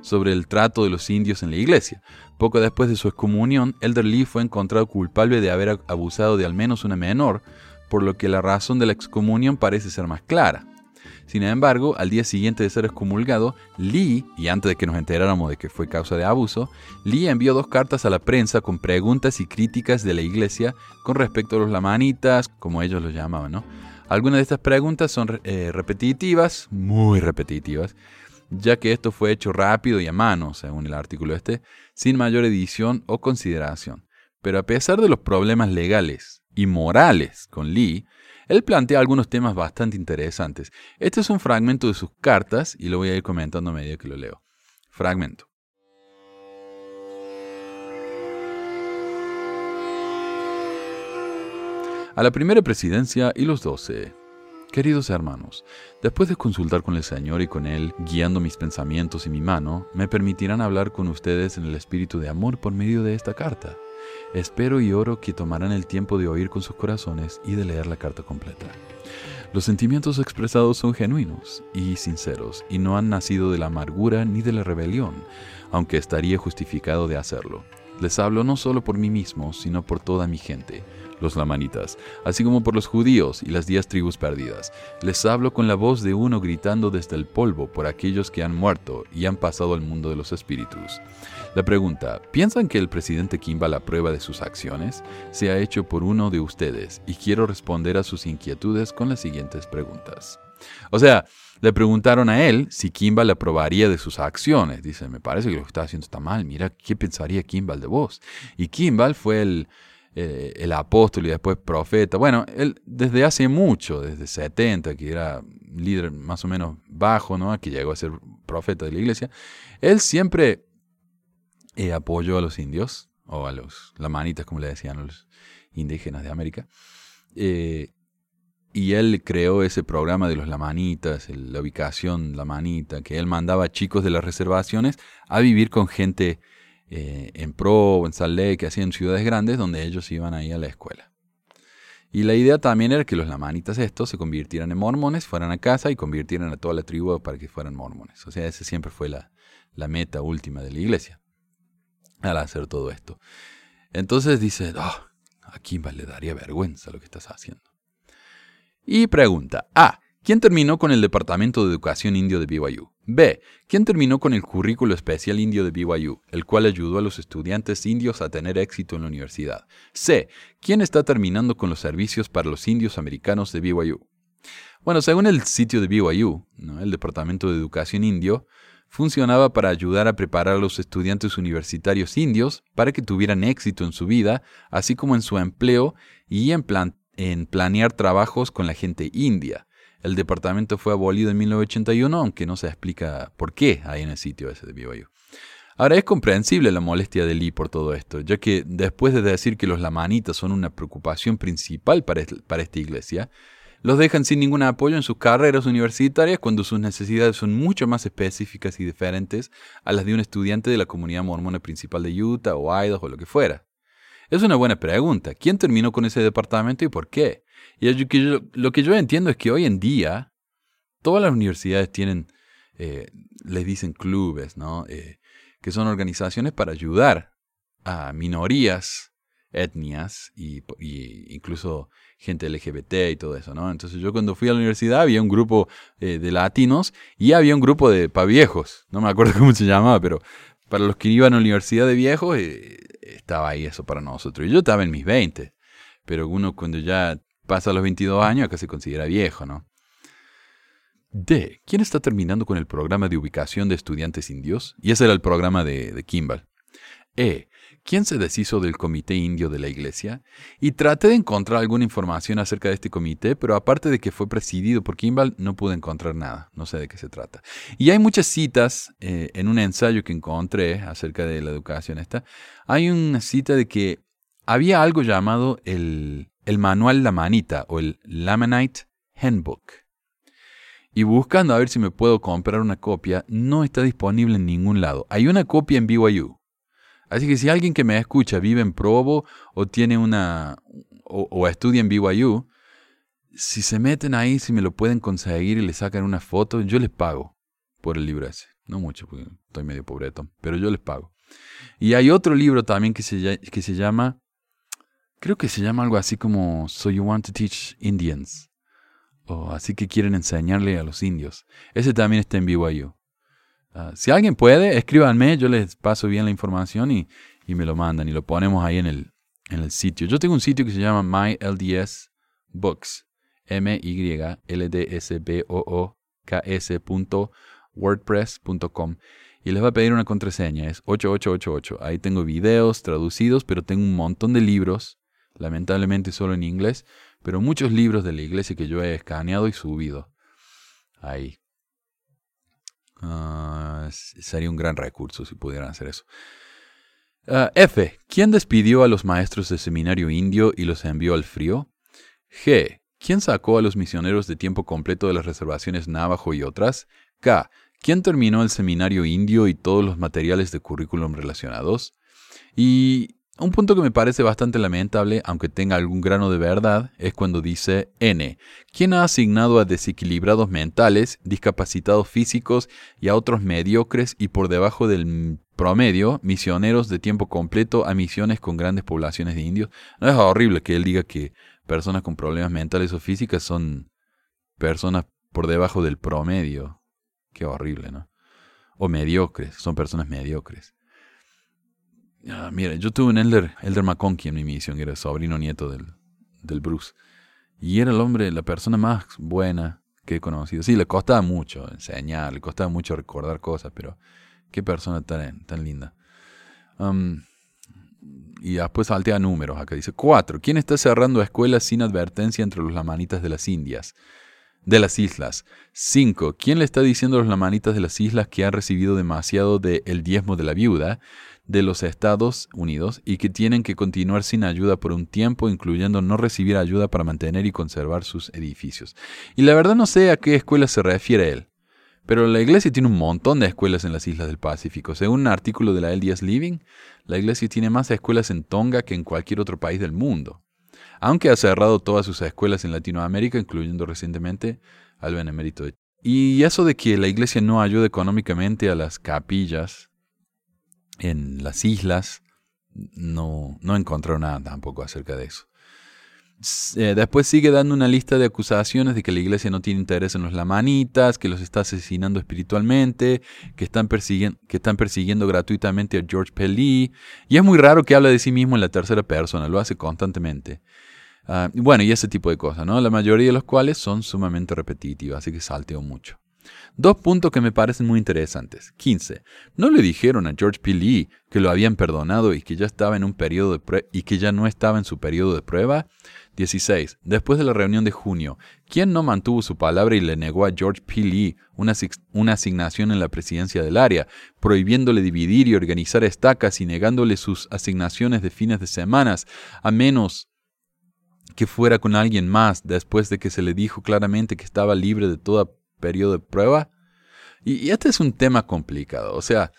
sobre el trato de los indios en la iglesia. Poco después de su excomunión, Elder Lee fue encontrado culpable de haber abusado de al menos una menor, por lo que la razón de la excomunión parece ser más clara. Sin embargo, al día siguiente de ser excomulgado, Lee, y antes de que nos enteráramos de que fue causa de abuso, Lee envió dos cartas a la prensa con preguntas y críticas de la iglesia con respecto a los lamanitas, como ellos los llamaban, ¿no? Algunas de estas preguntas son eh, repetitivas, muy repetitivas, ya que esto fue hecho rápido y a mano, según el artículo este, sin mayor edición o consideración. Pero a pesar de los problemas legales y morales con Lee, él plantea algunos temas bastante interesantes. Este es un fragmento de sus cartas y lo voy a ir comentando a medida que lo leo. Fragmento. A la primera presidencia y los doce. Queridos hermanos, después de consultar con el Señor y con Él, guiando mis pensamientos y mi mano, me permitirán hablar con ustedes en el espíritu de amor por medio de esta carta. Espero y oro que tomarán el tiempo de oír con sus corazones y de leer la carta completa. Los sentimientos expresados son genuinos y sinceros y no han nacido de la amargura ni de la rebelión, aunque estaría justificado de hacerlo. Les hablo no solo por mí mismo, sino por toda mi gente, los lamanitas, así como por los judíos y las diez tribus perdidas. Les hablo con la voz de uno gritando desde el polvo por aquellos que han muerto y han pasado al mundo de los espíritus. La pregunta, ¿piensan que el presidente Kimball la prueba de sus acciones? Se ha hecho por uno de ustedes y quiero responder a sus inquietudes con las siguientes preguntas. O sea, le preguntaron a él si Kimball aprobaría de sus acciones. Dice, me parece que lo que está haciendo está mal. Mira, ¿qué pensaría Kimball de vos? Y Kimball fue el, eh, el apóstol y después profeta. Bueno, él desde hace mucho, desde 70, que era líder más o menos bajo, ¿no? Que llegó a ser profeta de la iglesia. Él siempre eh, apoyo a los indios, o a los lamanitas, como le decían los indígenas de América. Eh, y él creó ese programa de los lamanitas, la ubicación lamanita, que él mandaba a chicos de las reservaciones a vivir con gente eh, en Pro en Salt Lake, que hacían ciudades grandes, donde ellos iban ahí a la escuela. Y la idea también era que los lamanitas estos se convirtieran en mormones, fueran a casa y convirtieran a toda la tribu para que fueran mormones. O sea, esa siempre fue la meta última de la iglesia al hacer todo esto. Entonces dice, oh, a Kimball le daría vergüenza lo que estás haciendo. Y pregunta, A. ¿Quién terminó con el Departamento de Educación Indio de BYU? B. ¿Quién terminó con el currículo especial indio de BYU, el cual ayudó a los estudiantes indios a tener éxito en la universidad? C. ¿Quién está terminando con los servicios para los indios americanos de BYU? Bueno, según el sitio de BYU, el Departamento de Educación Indio, funcionaba para ayudar a preparar a los estudiantes universitarios indios para que tuvieran éxito en su vida, así como en su empleo y en, planear trabajos con la gente india. El departamento fue abolido en 1981, aunque no se explica por qué ahí en el sitio ese de BYU. Ahora es comprensible la molestia de Lee por todo esto, ya que después de decir que los lamanitas son una preocupación principal para, para esta iglesia, los dejan sin ningún apoyo en sus carreras universitarias cuando sus necesidades son mucho más específicas y diferentes a las de un estudiante de la comunidad mormona principal de Utah o Idaho o lo que fuera. Es una buena pregunta. ¿Quién terminó con ese departamento y por qué? Y lo que yo, entiendo es que hoy en día todas las universidades tienen, eh, les dicen clubes, ¿no? Eh, que son organizaciones para ayudar a minorías, etnias y incluso gente LGBT y todo eso, ¿no? Entonces yo cuando fui a la universidad había un grupo eh, de latinos y había un grupo de pa viejos, no me acuerdo cómo se llamaba, pero para los que iban a la universidad de viejos eh, estaba ahí eso para nosotros. Yo estaba en mis 20, pero uno cuando ya pasa los 22 años acá se considera viejo, ¿no? D. ¿Quién está terminando con el programa de ubicación de estudiantes indios? Y ese era el programa de, de Kimball. E. ¿Quién se deshizo del comité indio de la iglesia? Y traté de encontrar alguna información acerca de este comité, pero aparte de que fue presidido por Kimball, no pude encontrar nada. No sé de qué se trata. Y hay muchas citas eh, en un ensayo que encontré acerca de la educación esta. Hay una cita de que había algo llamado el, el manual Lamanita o el Lamanite Handbook. Y buscando a ver si me puedo comprar una copia, no está disponible en ningún lado. Hay una copia en BYU. Así que si alguien que me escucha vive en Provo o tiene una o, estudia en BYU, si se meten ahí, si me lo pueden conseguir y le sacan una foto, yo les pago por el libro ese. No mucho, porque estoy medio pobreto, pero yo les pago. Y hay otro libro también que se, que se llama, creo que se llama algo así como So You Want to Teach Indians. O así que quieren enseñarle a los indios. Ese también está en BYU. Ah, si alguien puede, escríbanme, yo les paso bien la información y, y me lo mandan y lo ponemos ahí en el, en el sitio. Yo tengo un sitio que se llama My LDS Books, M-Y-L-D-S-B-O-O-K-S.wordpress.com y les va a pedir una contraseña, es 8888. Ahí tengo videos traducidos, pero tengo un montón de libros, lamentablemente solo en inglés, pero muchos libros de la iglesia que yo he escaneado y subido. Ahí. Ah, sería un gran recurso si pudieran hacer eso. Ah, F. ¿Quién despidió a los maestros de seminario indio y los envió al frío? G. ¿Quién sacó a los misioneros de tiempo completo de las reservaciones Navajo y otras? K. ¿Quién terminó el seminario indio y todos los materiales de currículum relacionados? Y un punto que me parece bastante lamentable, aunque tenga algún grano de verdad, es cuando dice N. ¿Quién ha asignado a desequilibrados mentales, discapacitados físicos y a otros mediocres y por debajo del promedio, misioneros de tiempo completo a misiones con grandes poblaciones de indios? No es horrible que él diga que personas con problemas mentales o físicas son personas por debajo del promedio. Qué horrible, ¿no? O mediocres, son personas mediocres. Ah, mira, yo tuve un Elder, Elder McConkie en mi misión, que era sobrino nieto del, del Bruce. Y era el hombre, la persona más buena que he conocido. Sí, le costaba mucho enseñar, le costaba mucho recordar cosas, pero qué persona tan, tan linda. Y después saltea números. Acá dice cuatro. ¿Quién está cerrando escuelas sin advertencia entre los lamanitas de las Indias? De las islas. 5. ¿Quién le está diciendo a los lamanitas de las islas que han recibido demasiado del el diezmo de la viuda de los Estados Unidos y que tienen que continuar sin ayuda por un tiempo, incluyendo no recibir ayuda para mantener y conservar sus edificios? Y la verdad no sé a qué escuela se refiere él. Pero la iglesia tiene un montón de escuelas en las islas del Pacífico. Según un artículo de la LDS Living, la iglesia tiene más escuelas en Tonga que en cualquier otro país del mundo. Aunque ha cerrado todas sus escuelas en Latinoamérica, incluyendo recientemente al Benemérito. de- Y eso de que la iglesia no ayuda económicamente a las capillas en las islas, no, no encontraron nada tampoco acerca de eso. Eh, después sigue dando una lista de acusaciones de que la iglesia no tiene interés en los lamanitas, que los está asesinando espiritualmente, que están, persiguiendo, que están persiguiendo gratuitamente a George Pelly. Y es muy raro que hable de sí mismo en la tercera persona, lo hace constantemente. Ah, bueno, y ese tipo de cosas, ¿no? La mayoría de los cuales son sumamente repetitivas, así que salteo mucho. Dos puntos que me parecen muy interesantes. 15. ¿No le dijeron a George P. Lee que lo habían perdonado y que ya estaba en un periodo de y que ya no estaba en su periodo de prueba? 16. Después de la reunión de junio, ¿quién no mantuvo su palabra y le negó a George P. Lee una, una asignación en la presidencia del área, prohibiéndole dividir y organizar estacas y negándole sus asignaciones de fines de semanas, a menos que fuera con alguien más después de que se le dijo claramente que estaba libre de todo periodo de prueba? Y, y este es un tema complicado. O sea,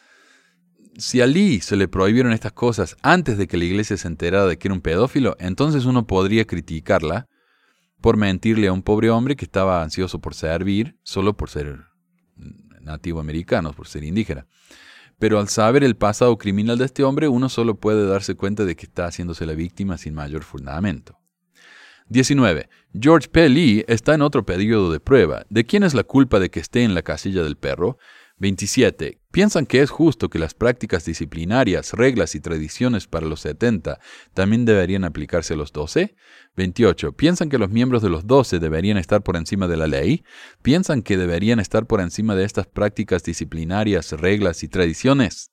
si a Lee se le prohibieron estas cosas antes de que la iglesia se enterara de que era un pedófilo, entonces uno podría criticarla por mentirle a un pobre hombre que estaba ansioso por servir solo por ser nativo americano, por ser indígena. Pero al saber el pasado criminal de este hombre, uno solo puede darse cuenta de que está haciéndose la víctima sin mayor fundamento. 19. George P. Lee está en otro periodo de prueba. ¿De quién es la culpa de que esté en la casilla del perro? 27. ¿Piensan que es justo que las prácticas disciplinarias, reglas y tradiciones para los 70 también deberían aplicarse a los 12? 28. ¿Piensan que los miembros de los 12 deberían estar por encima de la ley? ¿Piensan que deberían estar por encima de estas prácticas disciplinarias, reglas y tradiciones?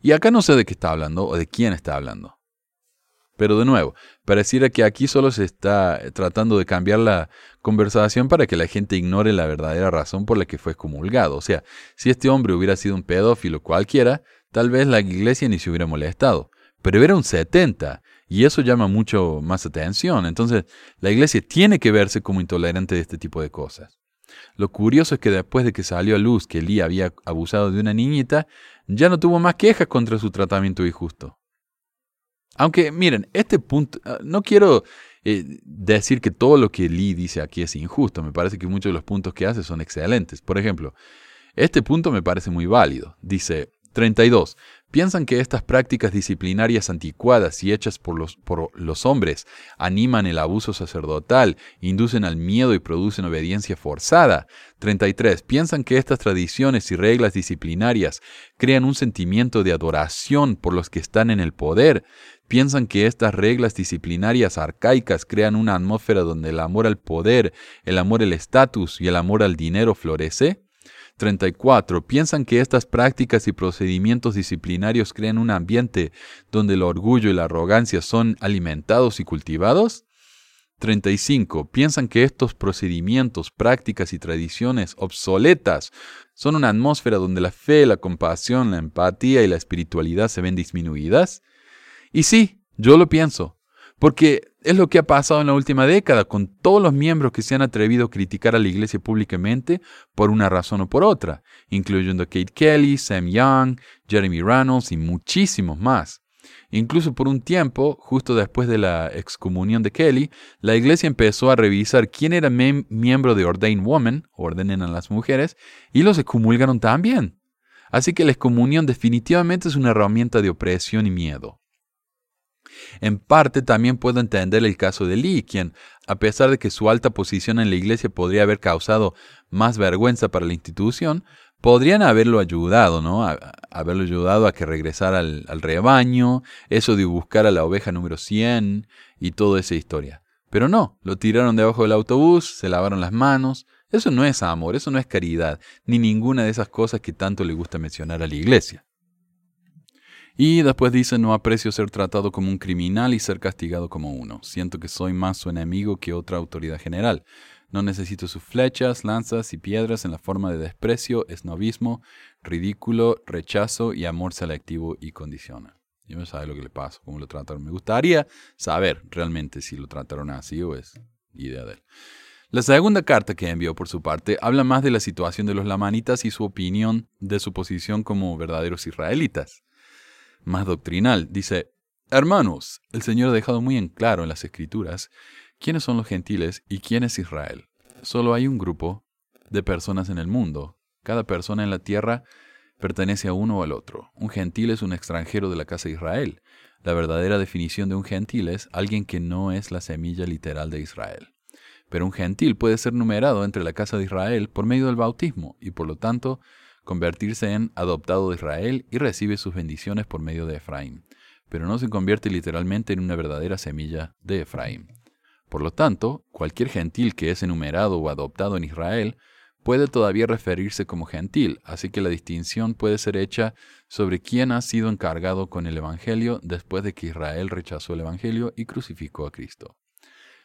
Y acá no sé de qué está hablando o de quién está hablando. Pero de nuevo, pareciera que aquí solo se está tratando de cambiar la conversación para que la gente ignore la verdadera razón por la que fue excomulgado. O sea, si este hombre hubiera sido un pedófilo cualquiera, tal vez la iglesia ni se hubiera molestado. Pero era un 70, y eso llama mucho más atención. Entonces, la iglesia tiene que verse como intolerante de este tipo de cosas. Lo curioso es que después de que salió a luz que Lee había abusado de una niñita, ya no tuvo más quejas contra su tratamiento injusto. Aunque, miren, este punto, ah, no quiero eh, decir que todo lo que Lee dice aquí es injusto, me parece que muchos de los puntos que hace son excelentes. Por ejemplo, este punto me parece muy válido. Dice 32. ¿Piensan que estas prácticas disciplinarias anticuadas y hechas por los, por los hombres animan el abuso sacerdotal, inducen al miedo y producen obediencia forzada? 33. ¿Piensan que estas tradiciones y reglas disciplinarias crean un sentimiento de adoración por los que están en el poder? ¿Piensan que estas reglas disciplinarias arcaicas crean una atmósfera donde el amor al poder, el amor al estatus y el amor al dinero florece? 34. ¿Piensan que estas prácticas y procedimientos disciplinarios crean un ambiente donde el orgullo y la arrogancia son alimentados y cultivados? 35. ¿Piensan que estos procedimientos, prácticas y tradiciones obsoletas son una atmósfera donde la fe, la compasión, la empatía y la espiritualidad se ven disminuidas? Y sí, yo lo pienso, porque es lo que ha pasado en la última década con todos los miembros que se han atrevido a criticar a la iglesia públicamente por una razón o por otra, incluyendo a Kate Kelly, Sam Young, Jeremy Reynolds y muchísimos más. Incluso por un tiempo, justo después de la excomunión de Kelly, la iglesia empezó a revisar quién era miembro de Ordained Woman, ordenen a las mujeres, y los excomulgaron también. Así que la excomunión definitivamente es una herramienta de opresión y miedo. En parte también puedo entender el caso de Lee, quien, a pesar de que su alta posición en la iglesia podría haber causado más vergüenza para la institución, podrían haberlo ayudado, ¿no? Haberlo ayudado a que regresara al, al rebaño, eso de buscar a la oveja número 100 y toda esa historia. Pero no, lo tiraron debajo del autobús, se lavaron las manos. Eso no es amor, eso no es caridad, ni ninguna de esas cosas que tanto le gusta mencionar a la iglesia. Y después dice, no aprecio ser tratado como un criminal y ser castigado como uno. Siento que soy más su enemigo que otra autoridad general. No necesito sus flechas, lanzas y piedras en la forma de desprecio, esnovismo, ridículo, rechazo y amor selectivo y condicional. Yo no sabe lo que le pasó, cómo lo trataron. Me gustaría saber realmente si lo trataron así o es idea de él. La segunda carta que envió por su parte habla más de la situación de los lamanitas y su opinión de su posición como verdaderos israelitas más doctrinal. Dice, Hermanos, el Señor ha dejado muy en claro en las Escrituras quiénes son los gentiles y quién es Israel. Solo hay un grupo de personas en el mundo. Cada persona en la tierra pertenece a uno o al otro. Un gentil es un extranjero de la casa de Israel. La verdadera definición de un gentil es alguien que no es la semilla literal de Israel. Pero un gentil puede ser numerado entre la casa de Israel por medio del bautismo y por lo tanto convertirse en adoptado de Israel y recibe sus bendiciones por medio de Efraín, pero no se convierte literalmente en una verdadera semilla de Efraín. Por lo tanto, cualquier gentil que es enumerado o adoptado en Israel puede todavía referirse como gentil, así que la distinción puede ser hecha sobre quién ha sido encargado con el Evangelio después de que Israel rechazó el Evangelio y crucificó a Cristo.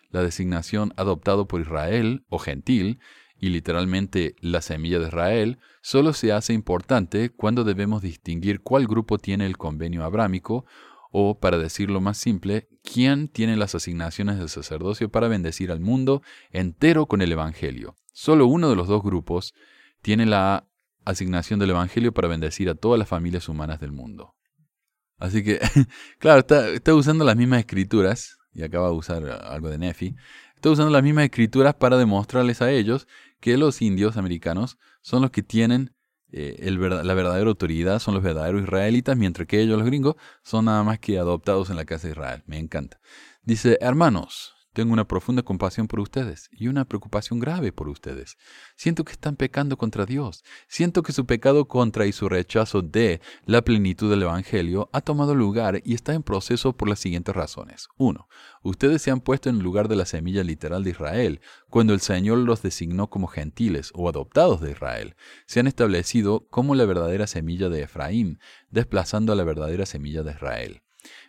La designación adoptado por Israel o gentil y literalmente la semilla de Israel, solo se hace importante cuando debemos distinguir cuál grupo tiene el convenio abrámico o, para decirlo más simple, quién tiene las asignaciones del sacerdocio para bendecir al mundo entero con el Evangelio. Solo uno de los dos grupos tiene la asignación del Evangelio para bendecir a todas las familias humanas del mundo. Así que, claro, está, está usando las mismas escrituras, y acaba de usar algo de Nefi, está usando las mismas escrituras para demostrarles a ellos que los indios americanos son los que tienen eh, la verdadera autoridad, son los verdaderos israelitas, mientras que ellos, los gringos, son nada más que adoptados en la casa de Israel. Me encanta. Dice, hermanos, tengo una profunda compasión por ustedes y una preocupación grave por ustedes. Siento que están pecando contra Dios. Siento que su pecado contra y su rechazo de la plenitud del Evangelio ha tomado lugar y está en proceso por las siguientes razones. 1. Ustedes se han puesto en el lugar de la semilla literal de Israel, cuando el Señor los designó como gentiles o adoptados de Israel. Se han establecido como la verdadera semilla de Efraín, desplazando a la verdadera semilla de Israel.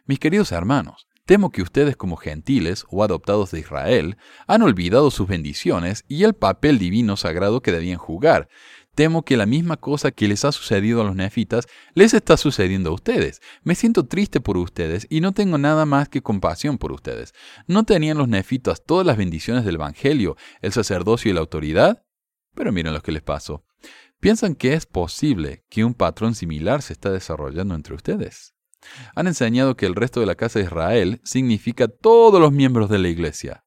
Mis queridos hermanos, Temo que ustedes como gentiles o adoptados de Israel han olvidado sus bendiciones y el papel divino sagrado que debían jugar. Temo que la misma cosa que les ha sucedido a los nefitas les está sucediendo a ustedes. Me siento triste por ustedes y no tengo nada más que compasión por ustedes. ¿No tenían los nefitas todas las bendiciones del Evangelio, el sacerdocio y la autoridad? Pero miren lo que les pasó. ¿Piensan que es posible que un patrón similar se está desarrollando entre ustedes? Han enseñado que el resto de la casa de Israel significa todos los miembros de la iglesia.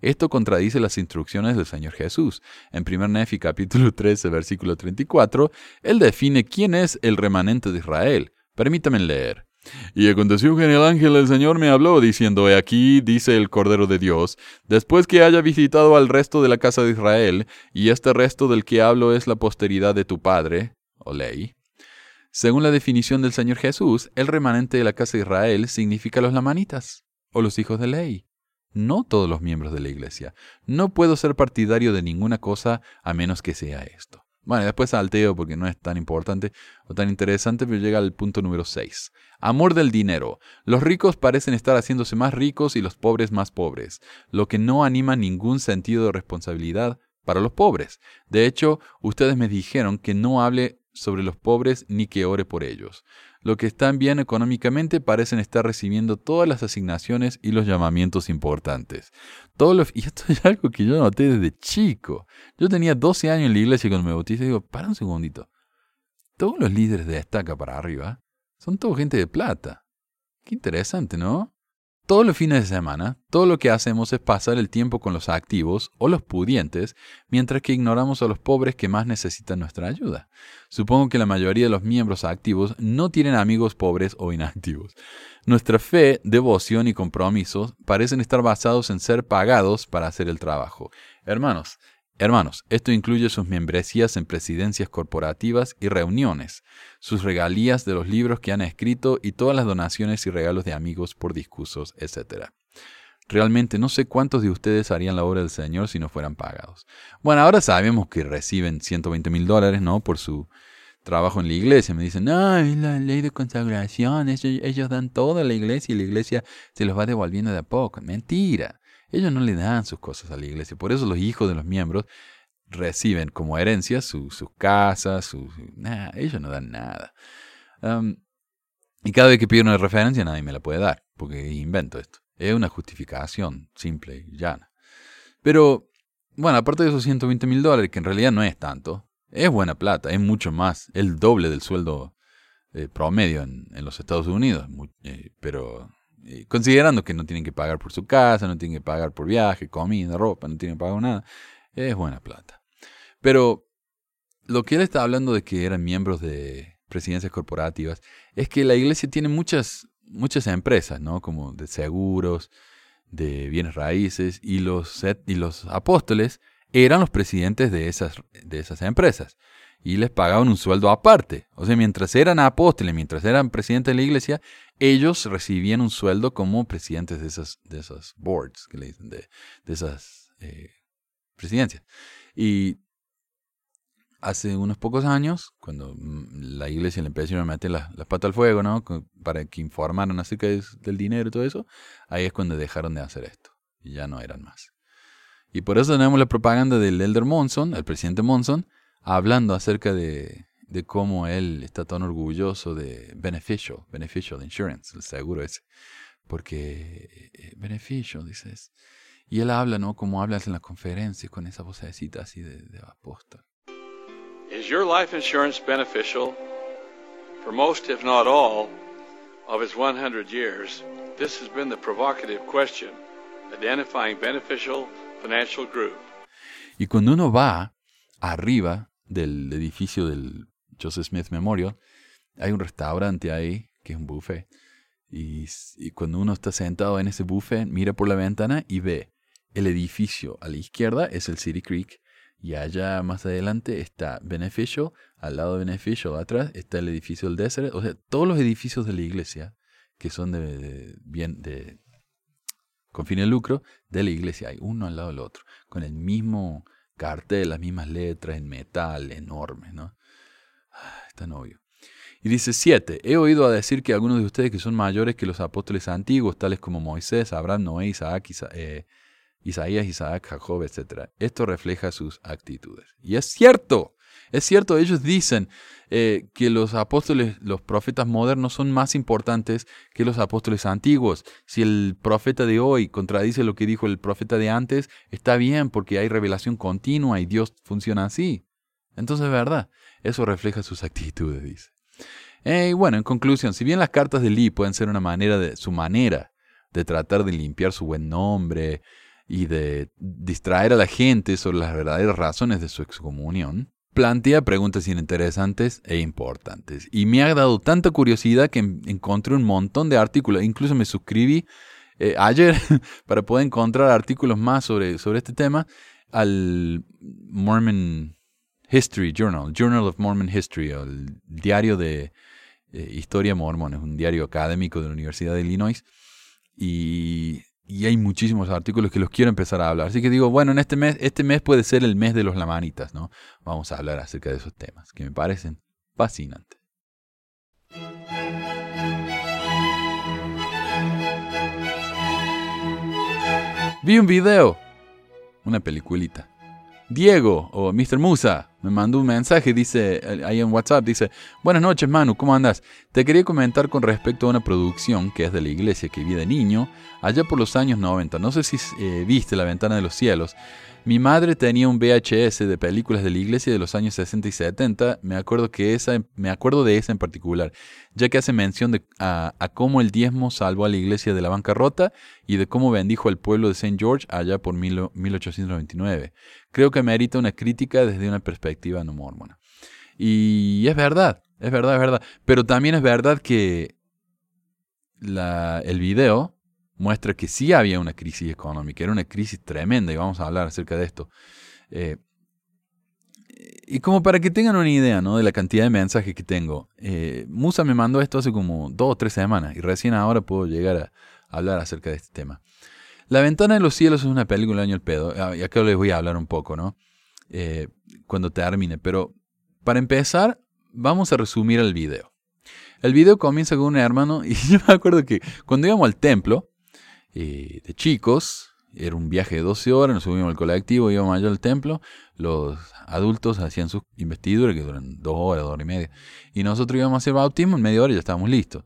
Esto contradice las instrucciones del Señor Jesús. En 1 Nefi capítulo 13, versículo 34, Él define quién es el remanente de Israel. Permítame leer. Y aconteció que el ángel del Señor me habló, diciendo, He aquí, dice el Cordero de Dios, después que haya visitado al resto de la casa de Israel, y este resto del que hablo es la posteridad de tu padre, o ley, según la definición del Señor Jesús, el remanente de la casa de Israel significa los lamanitas o los hijos de ley, no todos los miembros de la iglesia. No puedo ser partidario de ninguna cosa a menos que sea esto. Bueno, después salteo porque no es tan importante o tan interesante, pero llega al punto número 6. Amor del dinero. Los ricos parecen estar haciéndose más ricos y los pobres más pobres, lo que no anima ningún sentido de responsabilidad para los pobres. De hecho, ustedes me dijeron que no hable sobre los pobres ni que ore por ellos. Los que están bien económicamente parecen estar recibiendo todas las asignaciones y los llamamientos importantes. Todos y esto es algo que yo noté desde chico. Yo tenía 12 años en la iglesia cuando me bauticé y digo, para un segundito. Todos los líderes de estaca para arriba son todo gente de plata. Qué interesante, ¿no? Todos los fines de semana, todo lo que hacemos es pasar el tiempo con los activos o los pudientes, mientras que ignoramos a los pobres que más necesitan nuestra ayuda. Supongo que la mayoría de los miembros activos no tienen amigos pobres o inactivos. Nuestra fe, devoción y compromisos parecen estar basados en ser pagados para hacer el trabajo. Hermanos, Hermanos, esto incluye sus membresías en presidencias corporativas y reuniones, sus regalías de los libros que han escrito y todas las donaciones y regalos de amigos por discursos, etc. Realmente no sé cuántos de ustedes harían la obra del Señor si no fueran pagados. Bueno, ahora sabemos que reciben 120 mil dólares, ¿no? Por su trabajo en la iglesia. Me dicen, no, es la ley de consagración, ellos, ellos dan todo a la iglesia y la iglesia se los va devolviendo de a poco. Mentira. Ellos no le dan sus cosas a la iglesia. Por eso los hijos de los miembros reciben como herencia sus casas, sus... ellos no dan nada. y cada vez que pido una referencia nadie me la puede dar, porque invento esto. Es una justificación simple y llana. Pero, bueno, aparte de esos 120 mil dólares, que en realidad no es tanto, es buena plata, es mucho más, el doble del sueldo eh, promedio en, los Estados Unidos, eh, pero considerando que no tienen que pagar por su casa, no tienen que pagar por viaje, comida, ropa, no tienen que pagar nada, es buena plata. Pero lo que él está hablando de que eran miembros de presidencias corporativas es que la iglesia tiene muchas, muchas empresas, ¿no? Como de seguros, de bienes raíces, y los, y los apóstoles eran los presidentes de esas, de esas empresas y les pagaban un sueldo aparte. O sea, mientras eran apóstoles, mientras eran presidentes de la iglesia, ellos recibían un sueldo como presidentes de esas, de esas boards, que le dicen, de, de esas eh, presidencias. Y hace unos pocos años, cuando mm, la iglesia le empezaron a meter las, las patas al fuego, ¿no? Para que informaran acerca de- del dinero y todo eso, ahí es cuando dejaron de hacer esto. Y ya no eran más. Y por eso tenemos la propaganda del Elder Monson, el presidente Monson, hablando acerca de, de cómo él está tan orgulloso de Beneficial, Beneficial Insurance, el seguro ese. Porque eh, Beneficial, dices. Y él habla, ¿no? Como hablas en las conferencias con esa vocecita así de, de apóstol. Is your life insurance beneficial? For most, if not all, of its 100 years, this has been the provocative question, identifying beneficial financial group. Y cuando uno va arriba del edificio del Joseph Smith Memorial, hay un restaurante ahí, que es un buffet. Y, cuando uno está sentado en ese buffet, mira por la ventana y ve el edificio a la izquierda, es el City Creek. Y allá más adelante está Beneficial, al lado de Beneficial, atrás está el edificio del Desert. O sea, todos los edificios de la iglesia, que son de, de- bien de con fin de lucro, de la iglesia, hay uno al lado del otro, con el mismo cartel, las mismas letras en metal, enormes, ¿no? Ah, Es tan obvio. Y dice 7. He oído a decir que algunos de ustedes que son mayores que los apóstoles antiguos, tales como Moisés, Abraham, Noé, Isaac, Isa- eh, Isaías, Isaac, Jacob, etc. Esto refleja sus actitudes. Y es cierto, es cierto, ellos dicen eh, que los apóstoles, los profetas modernos son más importantes que los apóstoles antiguos. Si el profeta de hoy contradice lo que dijo el profeta de antes, está bien porque hay revelación continua y Dios funciona así. Entonces es verdad, eso refleja sus actitudes, dice. Eh, y bueno, en conclusión, si bien las cartas de Lee pueden ser una manera de su manera de tratar de limpiar su buen nombre y de distraer a la gente sobre las verdaderas razones de su excomunión, plantea preguntas interesantes e importantes. Y me ha dado tanta curiosidad que en- encontré un montón de artículos, incluso me suscribí eh, ayer para poder encontrar artículos más sobre, sobre este tema al Mormon History Journal, Journal of Mormon History, el diario de eh, historia mormona, es un diario académico de la Universidad de Illinois. Y, y hay muchísimos artículos que los quiero empezar a hablar. Así que digo, bueno, en este mes, este mes puede ser el mes de los lamanitas, ¿no? Vamos a hablar acerca de esos temas que me parecen fascinantes. Vi un video, una peliculita. Diego o Mr. Musa me mandó un mensaje, dice ahí en WhatsApp, dice, buenas noches Manu, ¿cómo andas? Te quería comentar con respecto a una producción que es de la iglesia que vi de niño, allá por los años 90. No sé si eh, viste La Ventana de los Cielos. Mi madre tenía un VHS de películas de la iglesia de los años 60 y 70. Me acuerdo, que esa, me acuerdo de esa en particular, ya que hace mención de, a, cómo el diezmo salvó a la iglesia de la bancarrota y de cómo bendijo al pueblo de St. George allá por mil- 1899. Creo que merita una crítica desde una perspectiva no mormona. Y es verdad, es verdad, es verdad. Pero también es verdad que el video muestra que sí había una crisis económica, era una crisis tremenda y vamos a hablar acerca de esto. Eh, y como para que tengan una idea ¿no? de la cantidad de mensajes que tengo, eh, Musa me mandó esto hace como dos o tres semanas y recién ahora puedo llegar a hablar acerca de este tema. La ventana de los cielos es una película año el pedo, ah, y acá les voy a hablar un poco, ¿no? Eh, cuando termine, pero para empezar, vamos a resumir el video. El video comienza con un hermano, y yo me acuerdo que cuando íbamos al templo, eh, de chicos, era un viaje de 12 horas, nos subimos al colectivo, íbamos allá al templo, los adultos hacían sus investiduras que duran dos horas, dos horas y media, y nosotros íbamos a hacer bautismo, en media hora ya estábamos listos.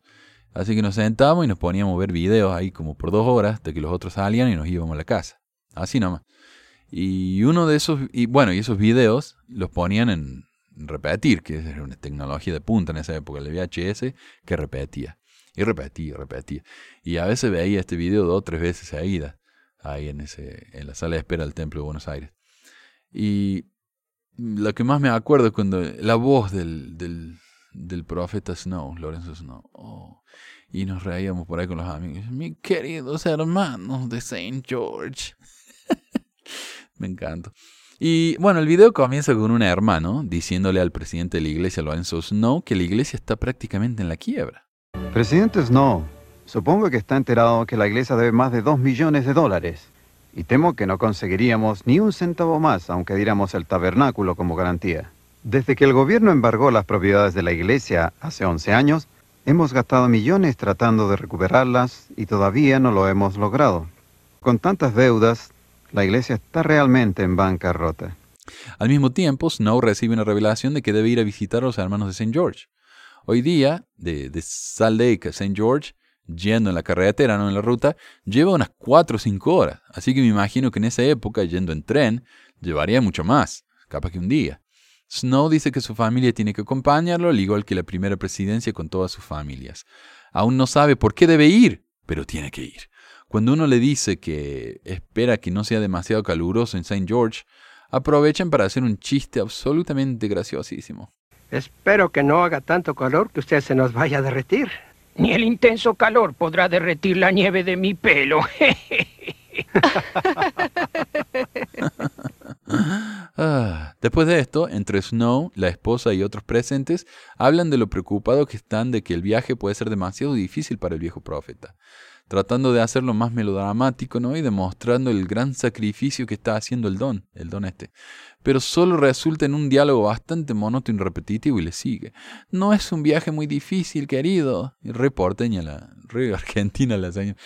Así que nos sentábamos y nos poníamos a ver videos ahí como por dos horas, hasta que los otros salían y nos íbamos a la casa. Así nomás. Y uno de esos, y bueno, y esos videos los ponían en repetir, que era una tecnología de punta en esa época, el VHS, que repetía. Y repetía, repetía. Y a veces veía este video dos o tres veces seguidas, ahí en, ese, en la sala de espera del Templo de Buenos Aires. Y lo que más me acuerdo es cuando la voz del, del, profeta Snow, Lorenzo Snow, oh, y nos reíamos por ahí con los amigos. Mis queridos hermanos de Saint George. me encanta. Y bueno, el video comienza con un hermano diciéndole al presidente de la iglesia, Lorenzo Snow, que la iglesia está prácticamente en la quiebra. Presidente Snow, supongo que está enterado que la iglesia debe más de dos millones de dólares. Y temo que no conseguiríamos ni un centavo más, aunque diéramos el tabernáculo como garantía. Desde que el gobierno embargó las propiedades de la iglesia hace 11 años, hemos gastado millones tratando de recuperarlas y todavía no lo hemos logrado. Con tantas deudas, la iglesia está realmente en bancarrota. Al mismo tiempo, Snow recibe una revelación de que debe ir a visitar a los hermanos de St. George. Hoy día, de, Salt Lake a St. George, yendo en la carretera, no en la ruta, lleva unas 4 o 5 horas. Así que me imagino que en esa época, yendo en tren, llevaría mucho más, capaz que un día. Snow dice que su familia tiene que acompañarlo, al igual que la primera presidencia con todas sus familias. Aún no sabe por qué debe ir, pero tiene que ir. Cuando uno le dice que espera que no sea demasiado caluroso en St. George, aprovechan para hacer un chiste absolutamente graciosísimo. Espero que no haga tanto calor que usted se nos vaya a derretir. Ni el intenso calor podrá derretir la nieve de mi pelo. Ah, después de esto, entre Snow, la esposa y otros presentes hablan de lo preocupado que están de que el viaje puede ser demasiado difícil para el viejo profeta tratando de hacerlo más melodramático, ¿no? Y demostrando el gran sacrificio que está haciendo el don, el don este. Pero solo resulta en un diálogo bastante monótono y repetitivo y le sigue. No es un viaje muy difícil, querido. Y re porteña la, re argentina la señora.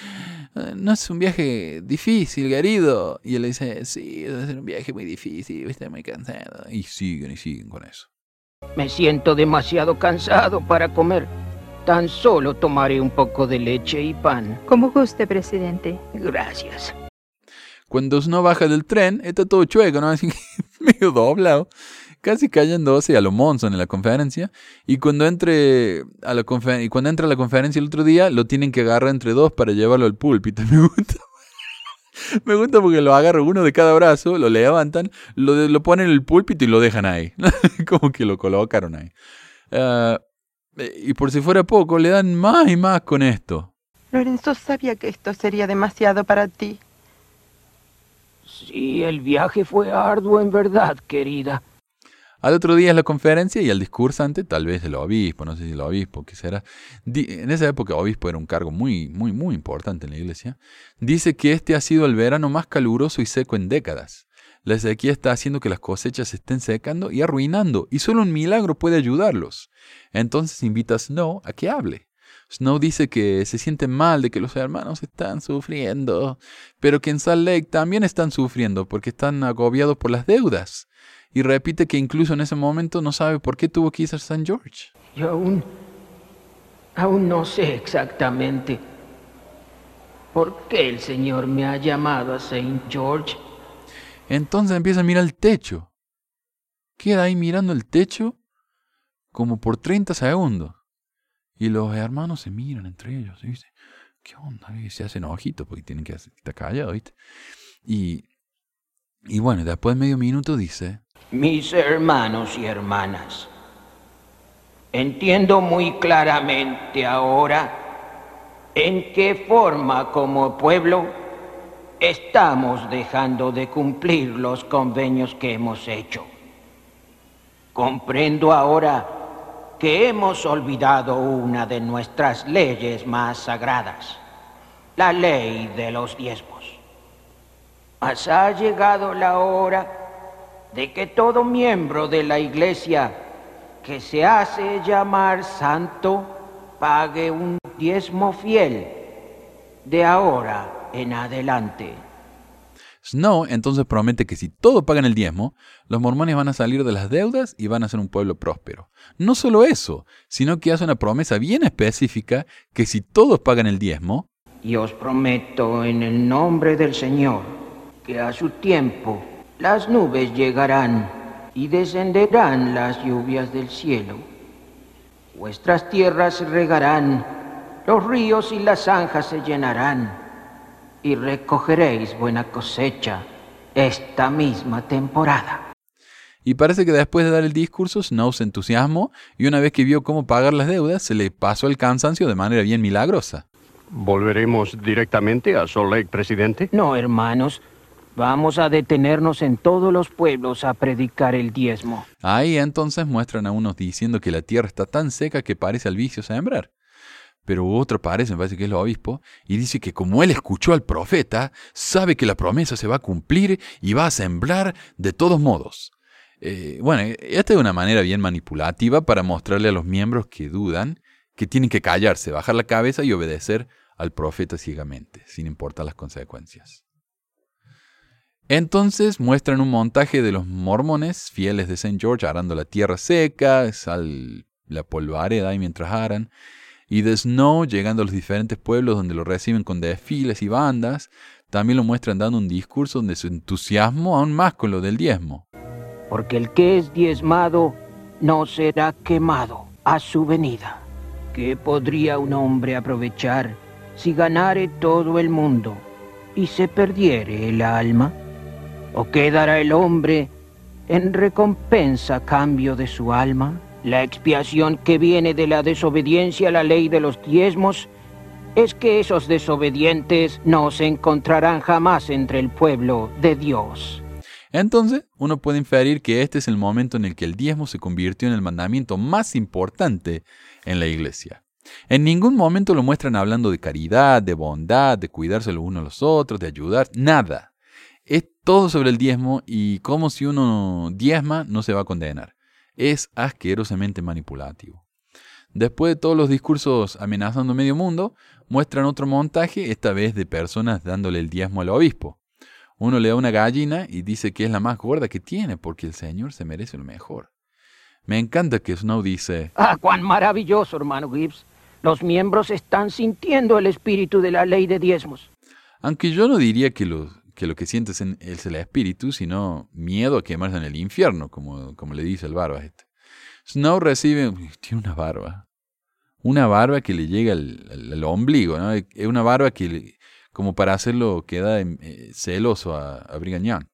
No es un viaje difícil, querido. Y él le dice, sí, es un viaje muy difícil, estoy muy cansado. Y siguen y siguen con eso. Me siento demasiado cansado para comer. Tan solo tomaré un poco de leche y pan. Como guste, presidente. Gracias. Cuando Snow baja del tren, está todo chueco, ¿no? Así medio doblado. Casi cayéndose a lo Monson en la conferencia. Y cuando entre a la y cuando entra a la conferencia el otro día, lo tienen que agarrar entre dos para llevarlo al púlpito. Me gusta. Me gusta porque lo agarra uno de cada brazo, lo levantan, lo, lo ponen en el púlpito y lo dejan ahí. Como que lo colocaron ahí. Ah, y por si fuera poco, le dan más y más con esto. Lorenzo sabía que esto sería demasiado para ti. Sí, el viaje fue arduo en verdad, querida. Al otro día es la conferencia y el discursante, tal vez el obispo, no sé si el obispo, qué será. En esa época obispo era un cargo muy, muy, muy importante en la iglesia. Dice que este ha sido el verano más caluroso y seco en décadas. La sequía está haciendo que las cosechas se estén secando y arruinando, y solo un milagro puede ayudarlos. Entonces invita a Snow a que hable. Snow dice que se siente mal de que los hermanos están sufriendo, pero que en Salt Lake también están sufriendo porque están agobiados por las deudas. Y repite que incluso en ese momento no sabe por qué tuvo que ir a St. George. Yo aún... aún no sé exactamente por qué el Señor me ha llamado a St. George. Entonces empieza a mirar el techo. Queda ahí mirando el techo como por 30 segundos. Y los hermanos se miran entre ellos y dicen, ¿qué onda? Y se hacen ojitos porque tienen que estar callados, ¿viste? Y, y bueno, después de medio minuto dice, Mis hermanos y hermanas, entiendo muy claramente ahora en qué forma como pueblo estamos dejando de cumplir los convenios que hemos hecho. Comprendo ahora que hemos olvidado una de nuestras leyes más sagradas, la ley de los diezmos. Ha llegado la hora de que todo miembro de la iglesia que se hace llamar santo pague un diezmo fiel de ahora en adelante. Snow entonces promete que si todos pagan el diezmo, los mormones van a salir de las deudas y van a ser un pueblo próspero. No solo eso, sino que hace una promesa bien específica que si todos pagan el diezmo, y os prometo en el nombre del Señor que a su tiempo las nubes llegarán y descenderán las lluvias del cielo. Vuestras tierras se regarán, los ríos y las zanjas se llenarán y recogeréis buena cosecha esta misma temporada. Y parece que después de dar el discurso, Snow se entusiasmó y una vez que vio cómo pagar las deudas, se le pasó el cansancio de manera bien milagrosa. ¿Volveremos directamente a Salt Lake, presidente? No, hermanos. Vamos a detenernos en todos los pueblos a predicar el diezmo. Ahí entonces muestran a unos diciendo que la tierra está tan seca que parece al vicio sembrar pero otro parece, me parece que es el obispo, y dice que como él escuchó al profeta, sabe que la promesa se va a cumplir y va a sembrar de todos modos. Eh, bueno, esta es una manera bien manipulativa para mostrarle a los miembros que dudan que tienen que callarse, bajar la cabeza y obedecer al profeta ciegamente, sin importar las consecuencias. Entonces muestran un montaje de los mormones fieles de St. George arando la tierra seca, sal, la polvareda ahí mientras aran, y de Snow llegando a los diferentes pueblos donde lo reciben con desfiles y bandas. También lo muestran dando un discurso donde su entusiasmo aún más con lo del diezmo. Porque el que es diezmado no será quemado a su venida. ¿Qué podría un hombre aprovechar si ganare todo el mundo y se perdiere el alma? ¿O qué dará el hombre en recompensa a cambio de su alma? La expiación que viene de la desobediencia a la ley de los diezmos es que esos desobedientes no se encontrarán jamás entre el pueblo de Dios. Entonces, uno puede inferir que este es el momento en el que el diezmo se convirtió en el mandamiento más importante en la iglesia. En ningún momento lo muestran hablando de caridad, de bondad, de cuidarse los unos a los otros, de ayudar, nada. Es todo sobre el diezmo y como si uno diezma no se va a condenar. Es asquerosamente manipulativo. Después de todos los discursos amenazando medio mundo, muestran otro montaje, esta vez de personas dándole el diezmo al obispo. Uno le da una gallina y dice que es la más gorda que tiene porque el Señor se merece lo mejor. Me encanta que Snow dice... ¡Ah, cuán maravilloso, hermano Gibbs! Los miembros están sintiendo el espíritu de la ley de diezmos. Aunque yo no diría que lo que, lo que sientes es el espíritu, sino miedo a quemarse en el infierno, como, como le dice el barba este. Snow recibe... Tiene una barba. Una barba que le llega al, ombligo, ¿no? Es una barba que, como para hacerlo, queda eh, celoso a, a Brigham Young.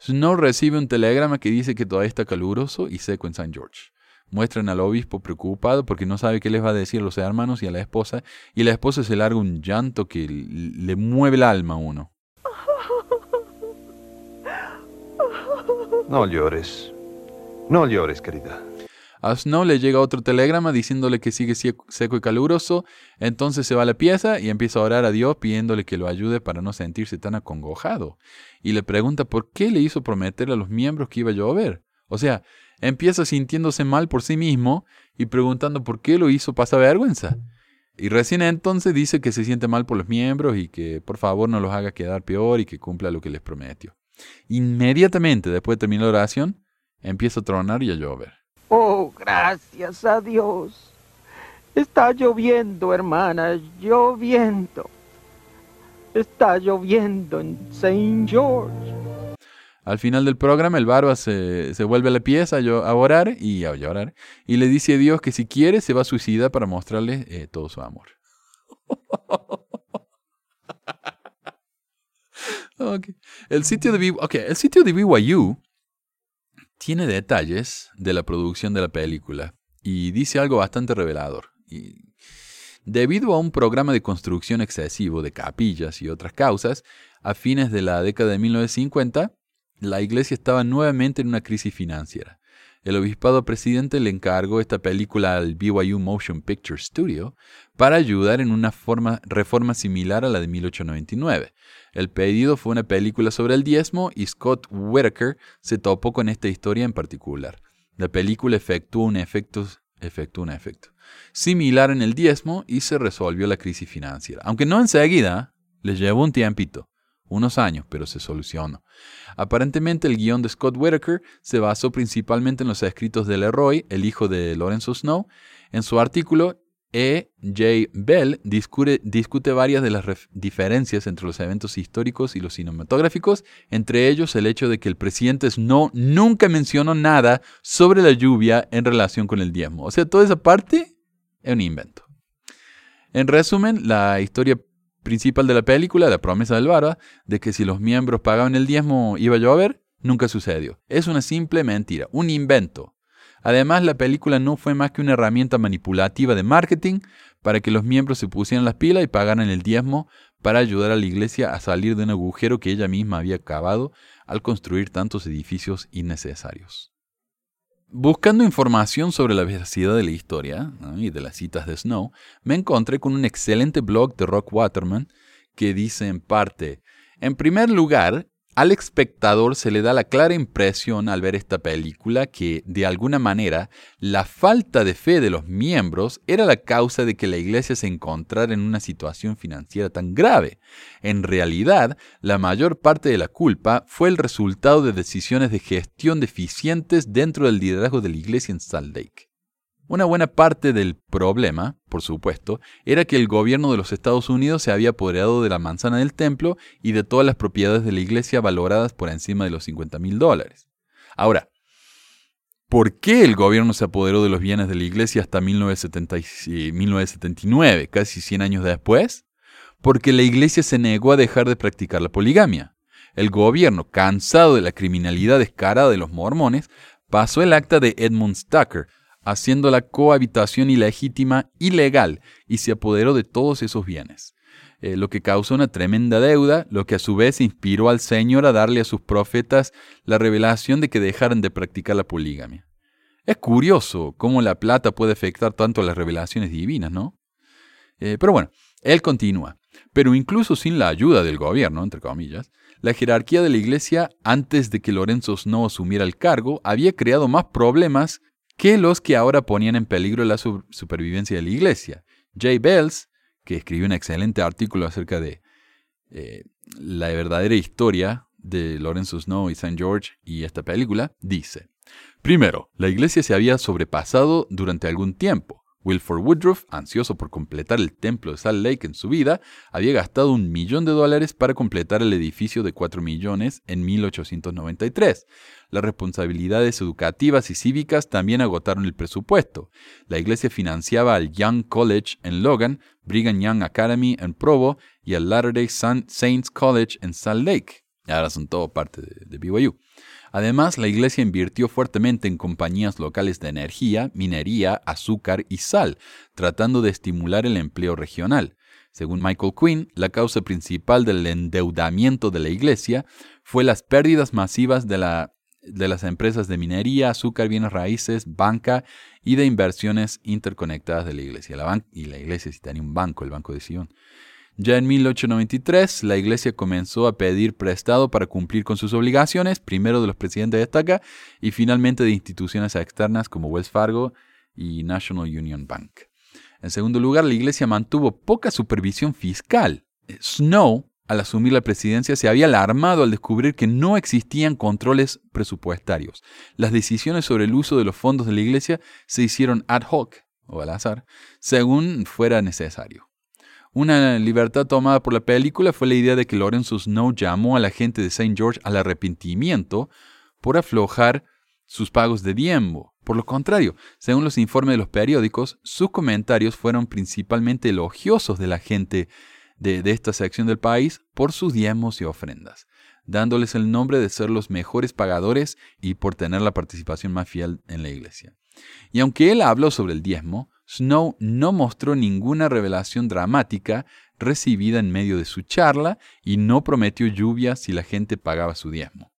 Snow recibe un telegrama que dice que todavía está caluroso y seco en St. George. Muestran al obispo preocupado porque no sabe qué les va a decir a los hermanos y a la esposa, y la esposa se larga un llanto que le mueve el alma a uno. No llores. No llores, querida. A Snow le llega otro telegrama diciéndole que sigue seco y caluroso, entonces se va a la pieza y empieza a orar a Dios pidiéndole que lo ayude para no sentirse tan acongojado. Y le pregunta por qué le hizo prometer a los miembros que iba a llover. O sea, empieza sintiéndose mal por sí mismo y preguntando por qué lo hizo pasar vergüenza. Y recién entonces dice que se siente mal por los miembros y que por favor no los haga quedar peor y que cumpla lo que les prometió. Inmediatamente después de terminar la oración, empieza a tronar y a llover. Oh, gracias a Dios. Está lloviendo, hermana, lloviendo. Está lloviendo en St. George. Al final del programa, el barba se, vuelve a la pieza a, orar y a llorar. Y le dice a Dios que si quiere se va a suicidar para mostrarle eh, todo su amor. El sitio de, okay. el sitio de BYU tiene detalles de la producción de la película y dice algo bastante revelador. Debido a un programa de construcción excesivo de capillas y otras causas, a fines de la década de 1950, la iglesia estaba nuevamente en una crisis financiera. El obispado presidente le encargó esta película al BYU Motion Picture Studio para ayudar en una forma, reforma similar a la de 1899. El pedido fue una película sobre el diezmo y Scott Whitaker se topó con esta historia en particular. La película efectuó un efecto, efectuó un efecto similar en el diezmo y se resolvió la crisis financiera. Aunque no enseguida, les llevó un tiempito unos años, pero se solucionó. Aparentemente el guion de Scott Whitaker se basó principalmente en los escritos de Leroy, el hijo de Lorenzo Snow. En su artículo, E. J. Bell discute, discute varias de las diferencias entre los eventos históricos y los cinematográficos, entre ellos el hecho de que el presidente Snow nunca mencionó nada sobre la lluvia en relación con el diezmo. O sea, toda esa parte es un invento. En resumen, la historia principal de la película, la promesa del barba, de que si los miembros pagaban el diezmo iba a llover, nunca sucedió. Es una simple mentira, un invento. Además, la película no fue más que una herramienta manipulativa de marketing para que los miembros se pusieran las pilas y pagaran el diezmo para ayudar a la iglesia a salir de un agujero que ella misma había cavado al construir tantos edificios innecesarios. Buscando información sobre la veracidad de la historia y de las citas de Snow, me encontré con un excelente blog de Rock Waterman que dice en parte, en primer lugar, al espectador se le da la clara impresión al ver esta película que, de alguna manera, la falta de fe de los miembros era la causa de que la iglesia se encontrara en una situación financiera tan grave. En realidad, la mayor parte de la culpa fue el resultado de decisiones de gestión deficientes dentro del liderazgo de la iglesia en Salt Lake. Una buena parte del problema, por supuesto, era que el gobierno de los Estados Unidos se había apoderado de la manzana del templo y de todas las propiedades de la iglesia valoradas por encima de los 50 mil dólares. Ahora, ¿por qué el gobierno se apoderó de los bienes de la iglesia hasta 1979, casi 100 años después? Porque la iglesia se negó a dejar de practicar la poligamia. El gobierno, cansado de la criminalidad descarada de los mormones, pasó el acta de Edmund Stucker, haciendo la cohabitación ilegítima ilegal y se apoderó de todos esos bienes. Eh, lo que causó una tremenda deuda, lo que a su vez inspiró al Señor a darle a sus profetas la revelación de que dejaran de practicar la poligamia. Es curioso cómo la plata puede afectar tanto a las revelaciones divinas, ¿no? Eh, pero bueno, él continúa. Pero incluso sin la ayuda del gobierno, entre comillas, la jerarquía de la iglesia, antes de que Lorenzo no asumiera el cargo, había creado más problemas que los que ahora ponían en peligro la supervivencia de la iglesia. Jay Bells, que escribió un excelente artículo acerca de eh, la verdadera historia de Lorenzo Snow y St. George y esta película, dice, Primero, la iglesia se había sobrepasado durante algún tiempo. Wilford Woodruff, ansioso por completar el templo de Salt Lake en su vida, había gastado un millón de dólares para completar el edificio de cuatro millones en 1893. Las responsabilidades educativas y cívicas también agotaron el presupuesto. La iglesia financiaba al Young College en Logan, Brigham Young Academy en Provo y al Latter-day Saints College en Salt Lake. Ahora son todo parte de, de BYU. Además, la iglesia invirtió fuertemente en compañías locales de energía, minería, azúcar y sal, tratando de estimular el empleo regional. Según Michael Quinn, la causa principal del endeudamiento de la iglesia fue las pérdidas masivas de, la, de las empresas de minería, azúcar, bienes raíces, banca y de inversiones interconectadas de la iglesia. La y la iglesia sí tenía un banco, el Banco de Sion. Ya en 1893, la iglesia comenzó a pedir prestado para cumplir con sus obligaciones, primero de los presidentes de estaca y finalmente de instituciones externas como Wells Fargo y National Union Bank. En segundo lugar, la iglesia mantuvo poca supervisión fiscal. Snow, al asumir la presidencia, se había alarmado al descubrir que no existían controles presupuestarios. Las decisiones sobre el uso de los fondos de la iglesia se hicieron ad hoc, o al azar, según fuera necesario. Una libertad tomada por la película fue la idea de que Lorenzo Snow llamó a la gente de St. George al arrepentimiento por aflojar sus pagos de diezmo. Por lo contrario, según los informes de los periódicos, sus comentarios fueron principalmente elogiosos de la gente de, de, esta sección del país por sus diezmos y ofrendas, dándoles el nombre de ser los mejores pagadores y por tener la participación más fiel en la iglesia. Y aunque él habló sobre el diezmo, Snow no mostró ninguna revelación dramática recibida en medio de su charla y no prometió lluvia si la gente pagaba su diezmo.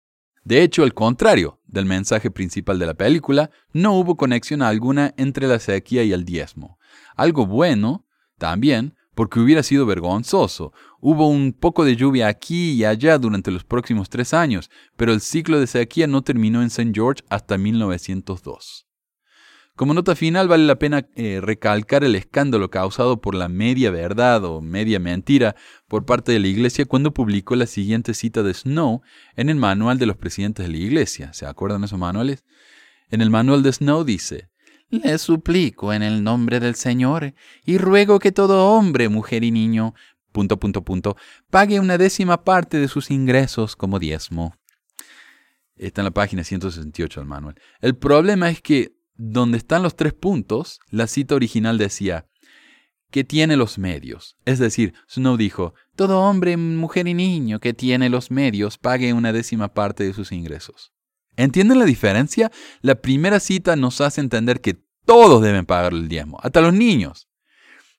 De hecho, al contrario del mensaje principal de la película, no hubo conexión alguna entre la sequía y el diezmo. Algo bueno, también, porque hubiera sido vergonzoso. Hubo un poco de lluvia aquí y allá durante los próximos tres años, pero el ciclo de sequía no terminó en St. George hasta 1902. Como nota final, vale la pena eh, recalcar el escándalo causado por la media verdad o media mentira por parte de la Iglesia cuando publicó la siguiente cita de Snow en el manual de los presidentes de la Iglesia. ¿Se acuerdan esos manuales? En el manual de Snow dice, Le suplico en el nombre del Señor y ruego que todo hombre, mujer y niño, punto, punto, punto, pague una décima parte de sus ingresos como diezmo. Está en la página 168 del manual. El problema es que donde están los tres puntos, la cita original decía, que tiene los medios. Es decir, Snow dijo, todo hombre, mujer y niño que tiene los medios pague una décima parte de sus ingresos. ¿Entienden la diferencia? La primera cita nos hace entender que todos deben pagar el diezmo, hasta los niños.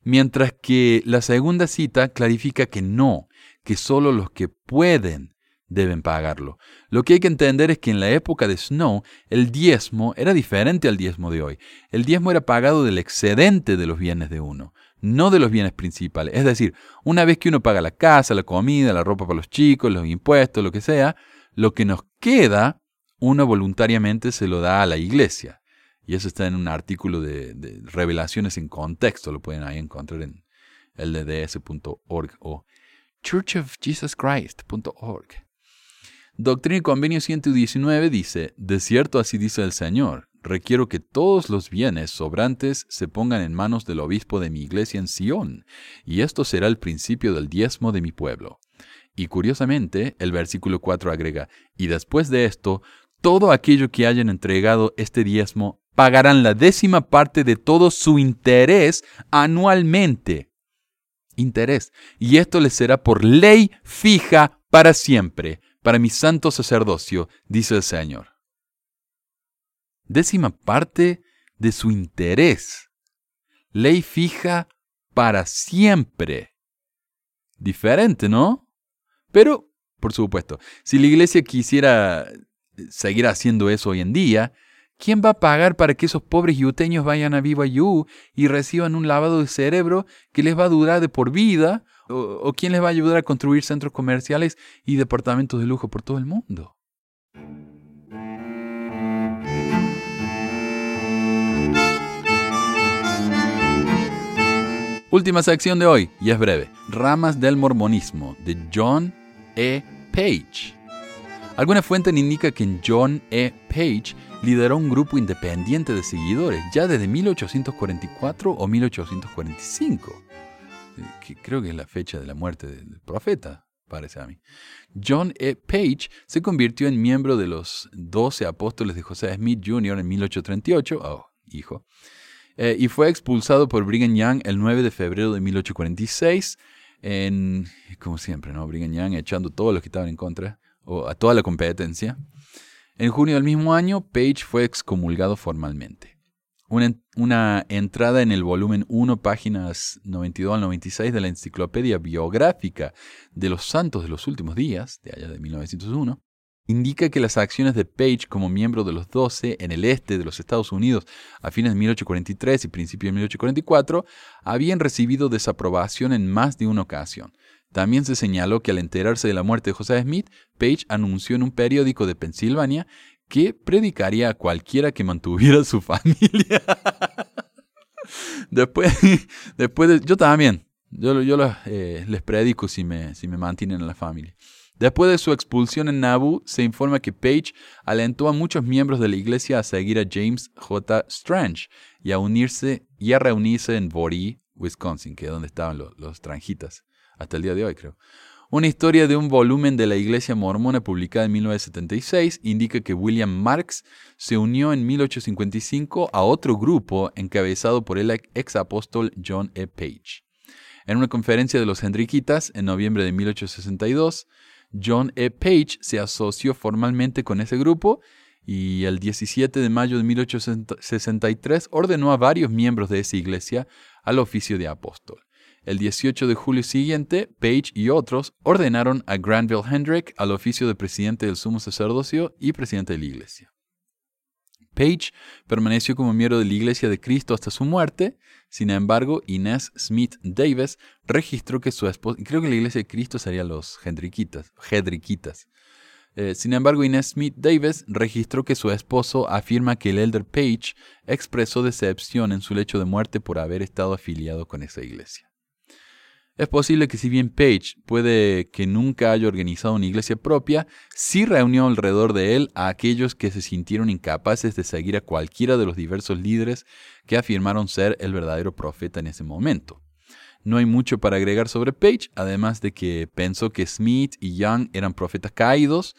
Mientras que la segunda cita clarifica que no, que solo los que pueden deben pagarlo. Lo que hay que entender es que en la época de Snow el diezmo era diferente al diezmo de hoy. El diezmo era pagado del excedente de los bienes de uno. no de los bienes principales. Es decir, una vez que uno paga la casa, la comida, la ropa para los chicos, los impuestos, lo que sea, lo que nos queda, uno voluntariamente se lo da a la iglesia. Y eso está en un artículo de, revelaciones en contexto, lo pueden ahí encontrar en lds.org o churchofjesuschrist.org. Doctrina y Convenio 119 dice, de cierto así dice el Señor, requiero que todos los bienes sobrantes se pongan en manos del obispo de mi iglesia en Sion, y esto será el principio del diezmo de mi pueblo. Y curiosamente, el versículo 4 agrega, y después de esto, todo aquello que hayan entregado este diezmo pagarán la décima parte de todo su interés anualmente. Interés. Y esto les será por ley fija para siempre para mi santo sacerdocio, dice el Señor. Décima parte de su interés. Ley fija para siempre. Diferente, ¿no? Pero, por supuesto, si la iglesia quisiera seguir haciendo eso hoy en día, ¿quién va a pagar para que esos pobres yuteños vayan a Viva Yu y reciban un lavado de cerebro que les va a durar de por vida o, quién les va a ayudar a construir centros comerciales y departamentos de lujo por todo el mundo? Última sección de hoy, y es breve. Ramas del mormonismo, de John E. Page. Alguna fuente indica que John E. Page lideró un grupo independiente de seguidores ya desde 1844 o 1845 creo que es la fecha de la muerte del profeta, parece a mí. John E. Page se convirtió en miembro de los doce apóstoles de José Smith Jr. en 1838, oh, hijo, eh, y fue expulsado por Brigham Young el 9 de febrero de 1846, en, como siempre, ¿no? Brigham Young echando todos los que estaban en contra, o a toda la competencia. En junio del mismo año, Page fue excomulgado formalmente una, entrada en el volumen 1, páginas 92 al 96 de la Enciclopedia Biográfica de los Santos de los Últimos Días, de allá de 1901, indica que las acciones de Page como miembro de los Doce en el este de los Estados Unidos a fines de 1843 y principios de 1844 habían recibido desaprobación en más de una ocasión. También se señaló que al enterarse de la muerte de José Smith, Page anunció en un periódico de Pensilvania que predicaría a cualquiera que mantuviera su familia. después, después de, yo también, yo, eh, les predico si me, mantienen en la familia. Después de su expulsión en Nauvoo, se informa que Page alentó a muchos miembros de la iglesia a seguir a James J. Strange y a unirse y a reunirse en Bori, Wisconsin, que es donde estaban los tranjitas, hasta el día de hoy creo. Una historia de un volumen de la Iglesia Mormona publicada en 1976 indica que William Marks se unió en 1855 a otro grupo encabezado por el ex apóstol John E. Page. En una conferencia de los Hendriquitas en noviembre de 1862, John E. Page se asoció formalmente con ese grupo y el 17 de mayo de 1863 ordenó a varios miembros de esa iglesia al oficio de apóstol. El 18 de julio siguiente, Page y otros ordenaron a Granville Hendrick al oficio de presidente del sumo sacerdocio y presidente de la iglesia. Page permaneció como miembro de la Iglesia de Cristo hasta su muerte. Sin embargo, Inés Smith Davis registró que su esposo, creo que la Iglesia de Cristo sería los Hendrickitas, eh, sin embargo, Inés Smith Davis registró que su esposo afirma que el elder Page expresó decepción en su lecho de muerte por haber estado afiliado con esa iglesia. Es posible que si bien Page puede que nunca haya organizado una iglesia propia, sí reunió alrededor de él a aquellos que se sintieron incapaces de seguir a cualquiera de los diversos líderes que afirmaron ser el verdadero profeta en ese momento. No hay mucho para agregar sobre Page, además de que pensó que Smith y Young eran profetas caídos,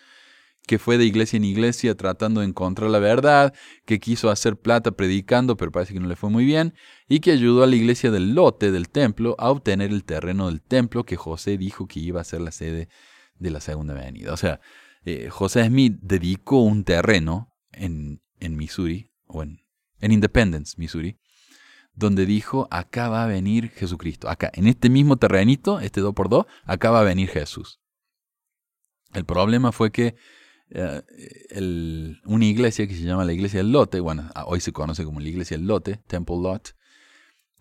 que fue de iglesia en iglesia tratando de encontrar la verdad, que quiso hacer plata predicando, pero parece que no le fue muy bien, y que ayudó a la iglesia del lote del templo a obtener el terreno del templo que José dijo que iba a ser la sede de la segunda venida. O sea, eh, José Smith dedicó un terreno en, en Missouri, o en, en Independence, Missouri, donde dijo, acá va a venir Jesucristo. Acá, en este mismo terrenito, este 2x2, acá va a venir Jesús. El problema fue que eh, una iglesia que se llama la iglesia del lote, bueno, hoy se conoce como la iglesia del lote, Temple Lot,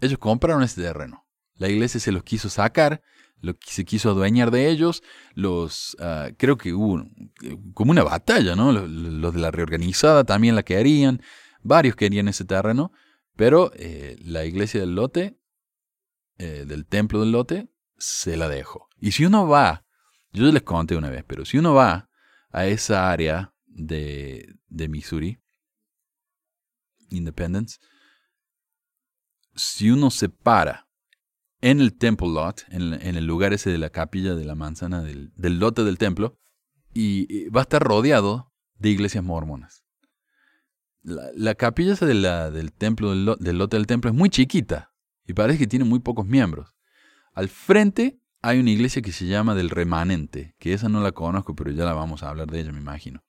ellos compraron ese terreno. La iglesia se los quiso sacar, se quiso adueñar de ellos, los, ah, creo que hubo como una batalla, ¿no? Los, de la reorganizada también la querían, varios querían ese terreno, pero eh, la iglesia del lote, eh, del templo del lote, se la dejó. Y si uno va, yo les conté una vez, pero si uno va a esa área de, de Missouri, Independence, si uno se para en el Temple Lot, en, el lugar ese de la capilla de la manzana del, lote del templo, y, va a estar rodeado de iglesias mormonas. La, capilla la, del templo, del, del lote del templo, es muy chiquita y parece que tiene muy pocos miembros. Al frente hay una iglesia que se llama del remanente, que esa no la conozco, pero ya la vamos a hablar de ella, me imagino.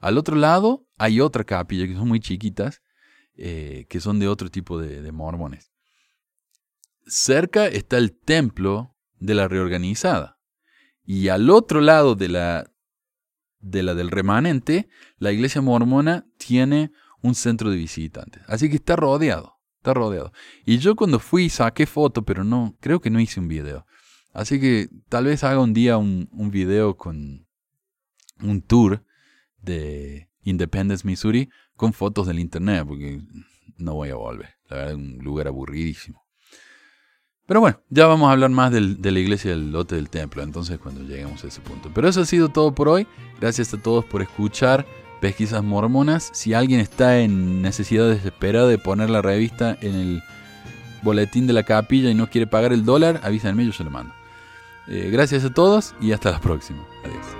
Al otro lado hay otra capilla que son muy chiquitas, eh, que son de otro tipo de, mormones. Cerca está el templo de la reorganizada. Y al otro lado de la, de la del remanente, la iglesia mormona tiene un centro de visitantes. Así que está rodeado, está rodeado. Y yo cuando fui saqué foto, pero no, creo que no hice un video. Así que tal vez haga un día un, un video con un tour de Independence, Missouri, con fotos del internet, porque no voy a volver. La verdad es un lugar aburridísimo. Pero bueno, ya vamos a hablar más del, de la iglesia del lote del templo, entonces cuando lleguemos a ese punto. Pero eso ha sido todo por hoy. Gracias a todos por escuchar Pesquisas Mormonas. Si alguien está en necesidad desesperada de poner la revista en el boletín de la capilla y no quiere pagar el dólar, avísenme, yo se lo mando. Eh, gracias a todos y hasta la próxima. Adiós.